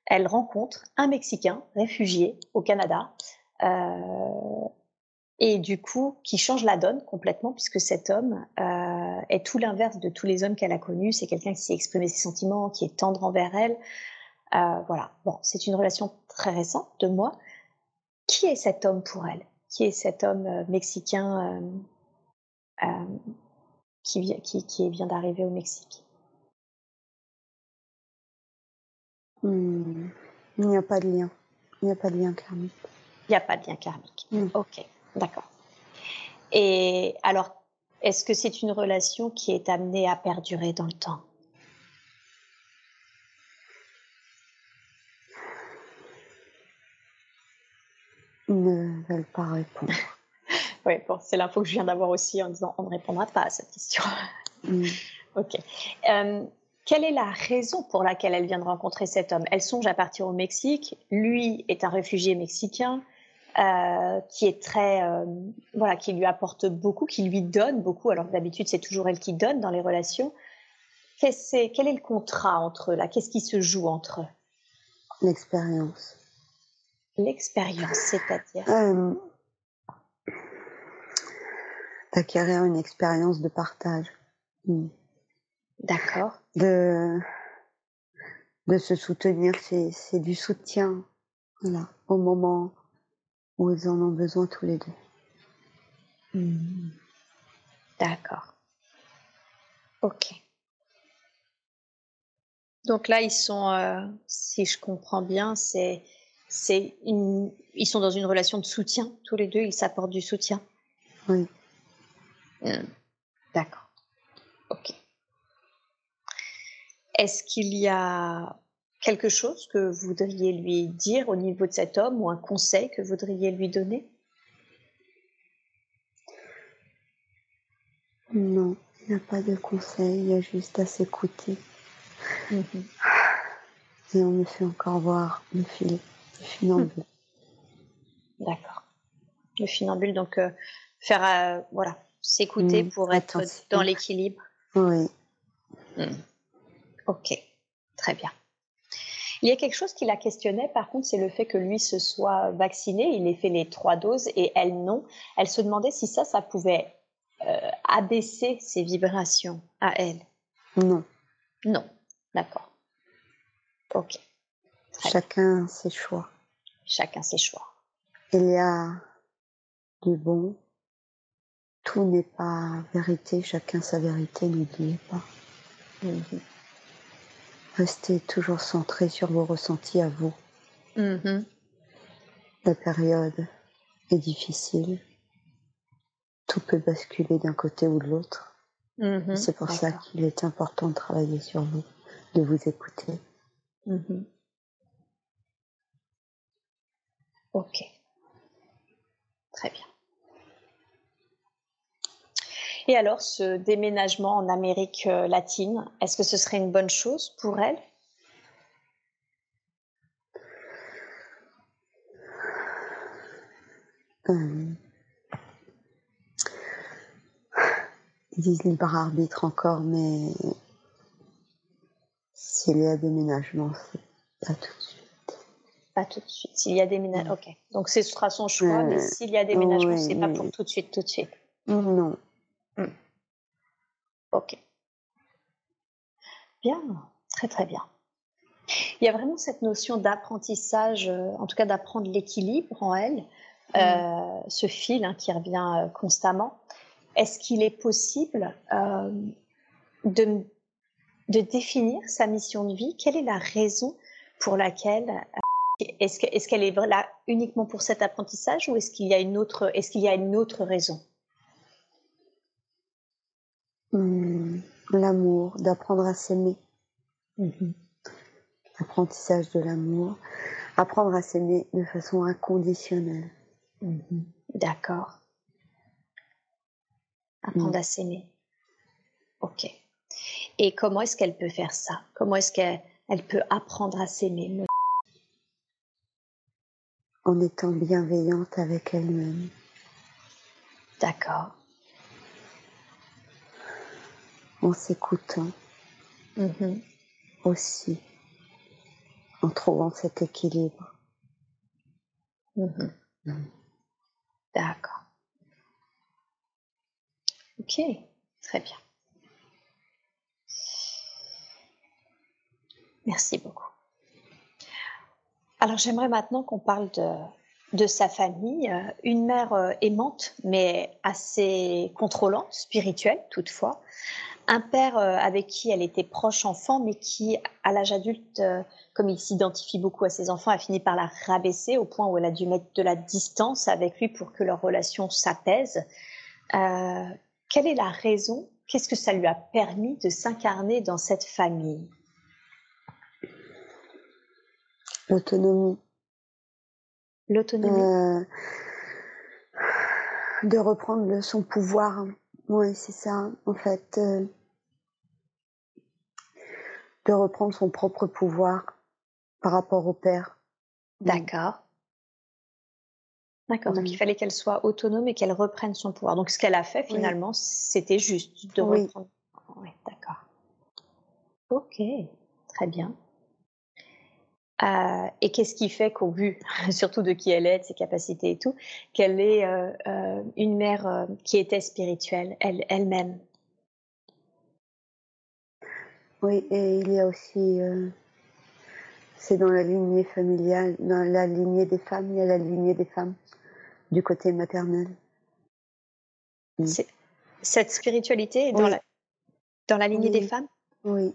elle rencontre un Mexicain réfugié au Canada. Et du coup, qui change la donne complètement, puisque cet homme euh, est tout l'inverse de tous les hommes qu'elle a connus. C'est quelqu'un qui sait exprimer ses sentiments, qui est tendre envers elle. Euh, voilà. Bon, c'est une relation très récente de moi. Qui est cet homme pour elle? Qui est cet homme euh, mexicain qui, vient, qui, qui vient d'arriver au Mexique? Mm. Il n'y a pas de lien. Il n'y a pas de lien karmique. Il n'y a pas de lien karmique. Mm. Ok, d'accord. Et alors, est-ce que c'est une relation qui est amenée à perdurer dans le temps? Ne veulent pas répondre. Oui, bon, c'est l'info que je viens d'avoir aussi en disant on ne répondra pas à cette question. Mm. ok. Euh, quelle est la raison pour laquelle elle vient de rencontrer cet homme? Elle songe à partir au Mexique. Lui est un réfugié mexicain euh, qui est très, euh, voilà, qui lui apporte beaucoup, qui lui donne beaucoup. Alors que d'habitude, c'est toujours elle qui donne dans les relations. Qu'est-ce c'est- quel est le contrat entre eux là? Qu'est-ce qui se joue entre eux? L'expérience. L'expérience, c'est-à-dire? Euh, D'acquérir une expérience de partage. Mm. D'accord. De, de se soutenir, c'est c'est du soutien. Voilà. Au moment où ils en ont besoin tous les deux. Hmm. D'accord. Ok. Donc là, ils sont, euh, si je comprends bien, c'est, c'est une, ils sont dans une relation de soutien tous les deux. Ils s'apportent du soutien. Oui. Hmm. D'accord. Ok. Est-ce qu'il y a quelque chose que vous voudriez lui dire au niveau de cet homme ou un conseil que vous voudriez lui donner? Non, il n'y a pas de conseil, il y a juste à s'écouter. Mhm. Et on me fait encore voir le filet, le funambule. D'accord. Le funambule, donc euh, faire, euh, voilà, s'écouter Mm, pour être attention. dans l'équilibre. Oui. Hmm. Ok, très bien. Il y a quelque chose qui la questionnait, par contre, c'est le fait que lui se soit vacciné, il ait fait les trois doses et elle non. Elle se demandait si ça, ça pouvait euh, abaisser ses vibrations à elle. Non. Non, d'accord. Ok, Très bien. Chacun ses choix. chacun ses choix. Il y a du bon. Tout n'est pas vérité, chacun sa vérité, n'oubliez pas. Mhm. Restez toujours centré sur vos ressentis à vous. Mhm. La période est difficile. Tout peut basculer d'un côté ou de l'autre. Mhm. C'est pour ça qu'il est important de travailler sur vous, de vous écouter. Mhm. Ok. Très bien. Et alors, ce déménagement en Amérique euh, latine, est-ce que ce serait une bonne chose pour elle? Euh, Ils disent libre arbitre encore, mais s'il y a déménagement, c'est pas tout de suite. Pas tout de suite. S'il y a déménagement, ok. Donc ce sera son choix, Euh, mais s'il y a déménagement, oui, c'est pas pour tout de suite, tout de suite. Non. Ok. Bien, très très bien. Il y a vraiment cette notion d'apprentissage, euh, en tout cas d'apprendre l'équilibre en elle, euh, ce fil hein, qui revient euh, constamment. Est-ce qu'il est possible euh, de, de définir sa mission de vie? Quelle est la raison pour laquelle est-ce que- est-ce qu'elle est là uniquement pour cet apprentissage ou est-ce qu'il y a une autre est-ce qu'il y a une autre raison? Hum, L'amour, d'apprendre à s'aimer. L'apprentissage de l'amour. Apprendre à s'aimer de façon inconditionnelle. D'accord. Apprendre Mm. à s'aimer. Ok. Et comment est-ce qu'elle peut faire ça? Comment est-ce qu'elle elle peut apprendre à s'aimer En étant bienveillante avec elle-même. D'accord. En s'écoutant Mhm. aussi. En trouvant cet équilibre. Mhm. Mm. D'accord. Ok, très bien. Merci beaucoup. Alors j'aimerais maintenant qu'on parle de, de sa famille. Euh, Une mère euh, aimante, mais assez contrôlante, spirituelle toutefois. Un père euh, avec qui elle était proche enfant, mais qui, à l'âge adulte, euh, comme il s'identifie beaucoup à ses enfants, a fini par la rabaisser au point où elle a dû mettre de la distance avec lui pour que leur relation s'apaise. Euh, quelle est la raison? Qu'est-ce que ça lui a permis de s'incarner dans cette famille? L'autonomie. L'autonomie. Euh, de reprendre son pouvoir. Oui, c'est ça, en fait. euh, de reprendre son propre pouvoir par rapport au père. D'accord. D'accord. Donc Mm. il fallait qu'elle soit autonome et qu'elle reprenne son pouvoir. Donc ce qu'elle a fait Oui. finalement, c'était juste de Oui. reprendre. Oui, d'accord. Ok, très bien. Euh, et qu'est-ce qui fait qu'au vu, surtout de qui elle est, de ses capacités et tout, qu'elle est euh, euh, une mère qui était spirituelle elle- elle-même? Oui, et il y a aussi, euh, c'est dans la lignée familiale, dans la lignée des femmes, il y a la lignée des femmes. du côté maternel. Cette spiritualité est dans, la, dans la lignée des femmes? Oui.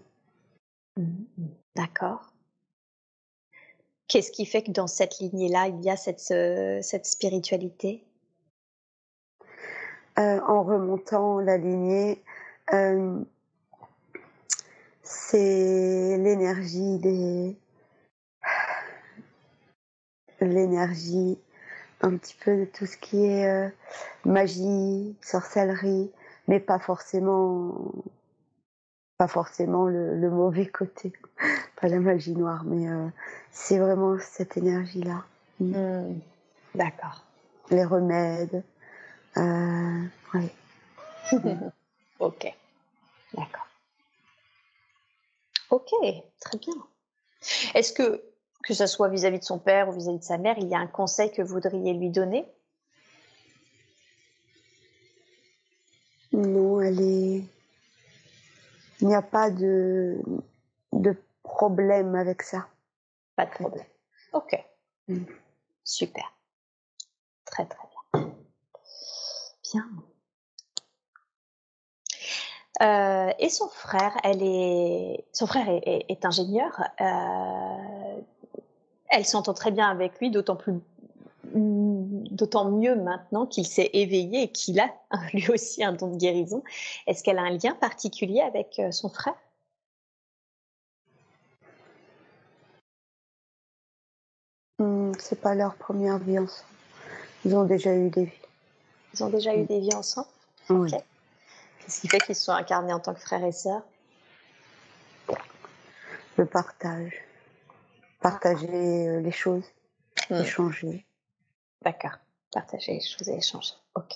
D'accord. Qu'est-ce qui fait que dans cette lignée-là, il y a cette, cette spiritualité? Euh, En remontant la lignée, euh, c'est l'énergie des l'énergie un petit peu de tout ce qui est euh, magie, sorcellerie, mais pas forcément pas forcément le, mauvais côté, pas la magie noire, mais euh, c'est vraiment cette énergie-là. Mm. Mm. D'accord. Les remèdes, euh, oui. ok, d'accord. Ok, très bien. Est-ce que, que ce soit vis-à-vis de son père ou vis-à-vis de sa mère, il y a un conseil que vous voudriez lui donner? Non, elle est. Il n'y a pas de, de problème avec ça. Pas de problème. Ok. Mm. Super. Très très bien. Bien. Euh, et son frère, elle est, son frère est, ingénieur. Euh, elle s'entend très bien avec lui, d'autant plus, d'autant mieux maintenant qu'il s'est éveillé et qu'il a lui aussi un don de guérison. Est-ce qu'elle a un lien particulier avec euh, son frère? Hmm, C'est pas leur première vie ensemble. Ils ont déjà eu des vies. Ils ont déjà eu des vies ensemble? Oui. Ce qui fait qu'ils se sont incarnés en tant que frères et sœurs Le partage. Partager euh, les choses, hmm. échanger. D'accord. Partager les choses et échanger. Ok.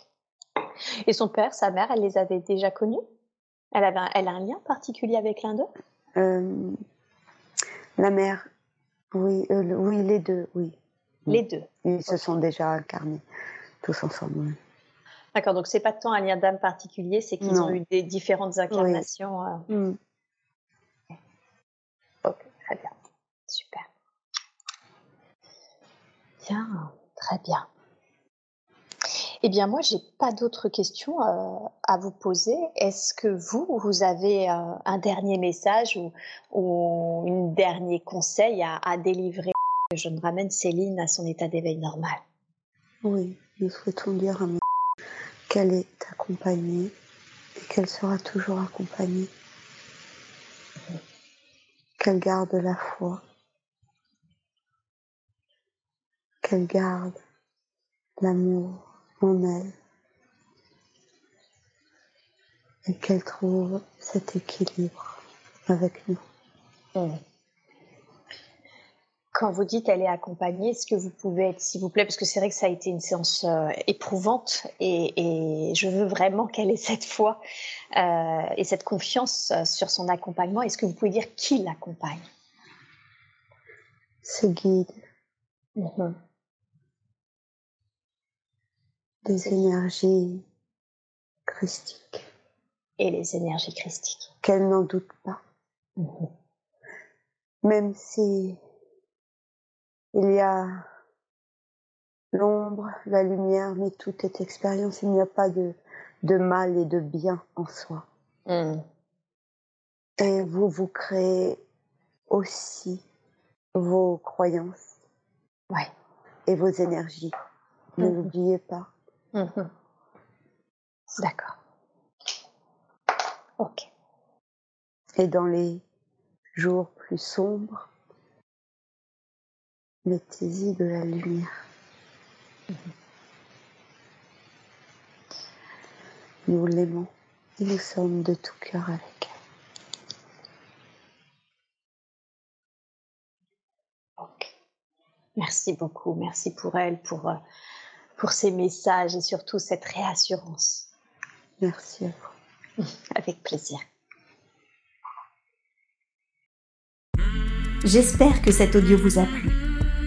Et son père, sa mère, elle les avait déjà connus? Elle, avait elle a un lien particulier avec l'un d'eux? Euh, La mère, oui, euh, oui, les deux, oui. Les deux. Ils se sont déjà incarnés tous ensemble. D'accord, donc c'est pas tant un lien d'âme particulier, c'est qu'ils ont eu des différentes incarnations. Euh. Mm. Ok, très bien. Super. Bien, très bien. Eh bien, moi, j'ai pas d'autres questions euh, à vous poser. Est-ce que vous, vous avez euh, un dernier message ou, ou un dernier conseil à, à délivrer? Je me ramène Céline à son état d'éveil normal. Oui, nous souhaitons dire à qu'elle est accompagnée et qu'elle sera toujours accompagnée. Qu'elle garde la foi. Qu'elle garde l'amour en elle. Et qu'elle trouve cet équilibre avec nous. Mmh quand vous dites elle est accompagnée, est-ce que vous pouvez être, s'il vous plaît, parce que c'est vrai que ça a été une séance euh, éprouvante et, je veux vraiment qu'elle ait cette foi euh, et cette confiance euh, sur son accompagnement. Est-ce que vous pouvez dire qui l'accompagne? Guides. Mm-hmm. Des énergies christiques. Et les énergies christiques. Qu'elle n'en doute pas. Mm-hmm. Même si il y a l'ombre, la lumière, mais tout est expérience. Il n'y a pas de, de mal et de bien en soi. Hmm. Et vous, vous créez aussi vos croyances ouais. et vos énergies. Ne hmm. l'oubliez pas. Hmm. D'accord. Ok. Et dans les jours plus sombres, Mettez-y de la lumière. Nous l'aimons et nous sommes de tout cœur avec elle. Merci beaucoup, merci pour elle, pour, euh, pour ces messages et surtout cette réassurance. Merci à vous. Avec plaisir. J'espère que cet audio vous a plu.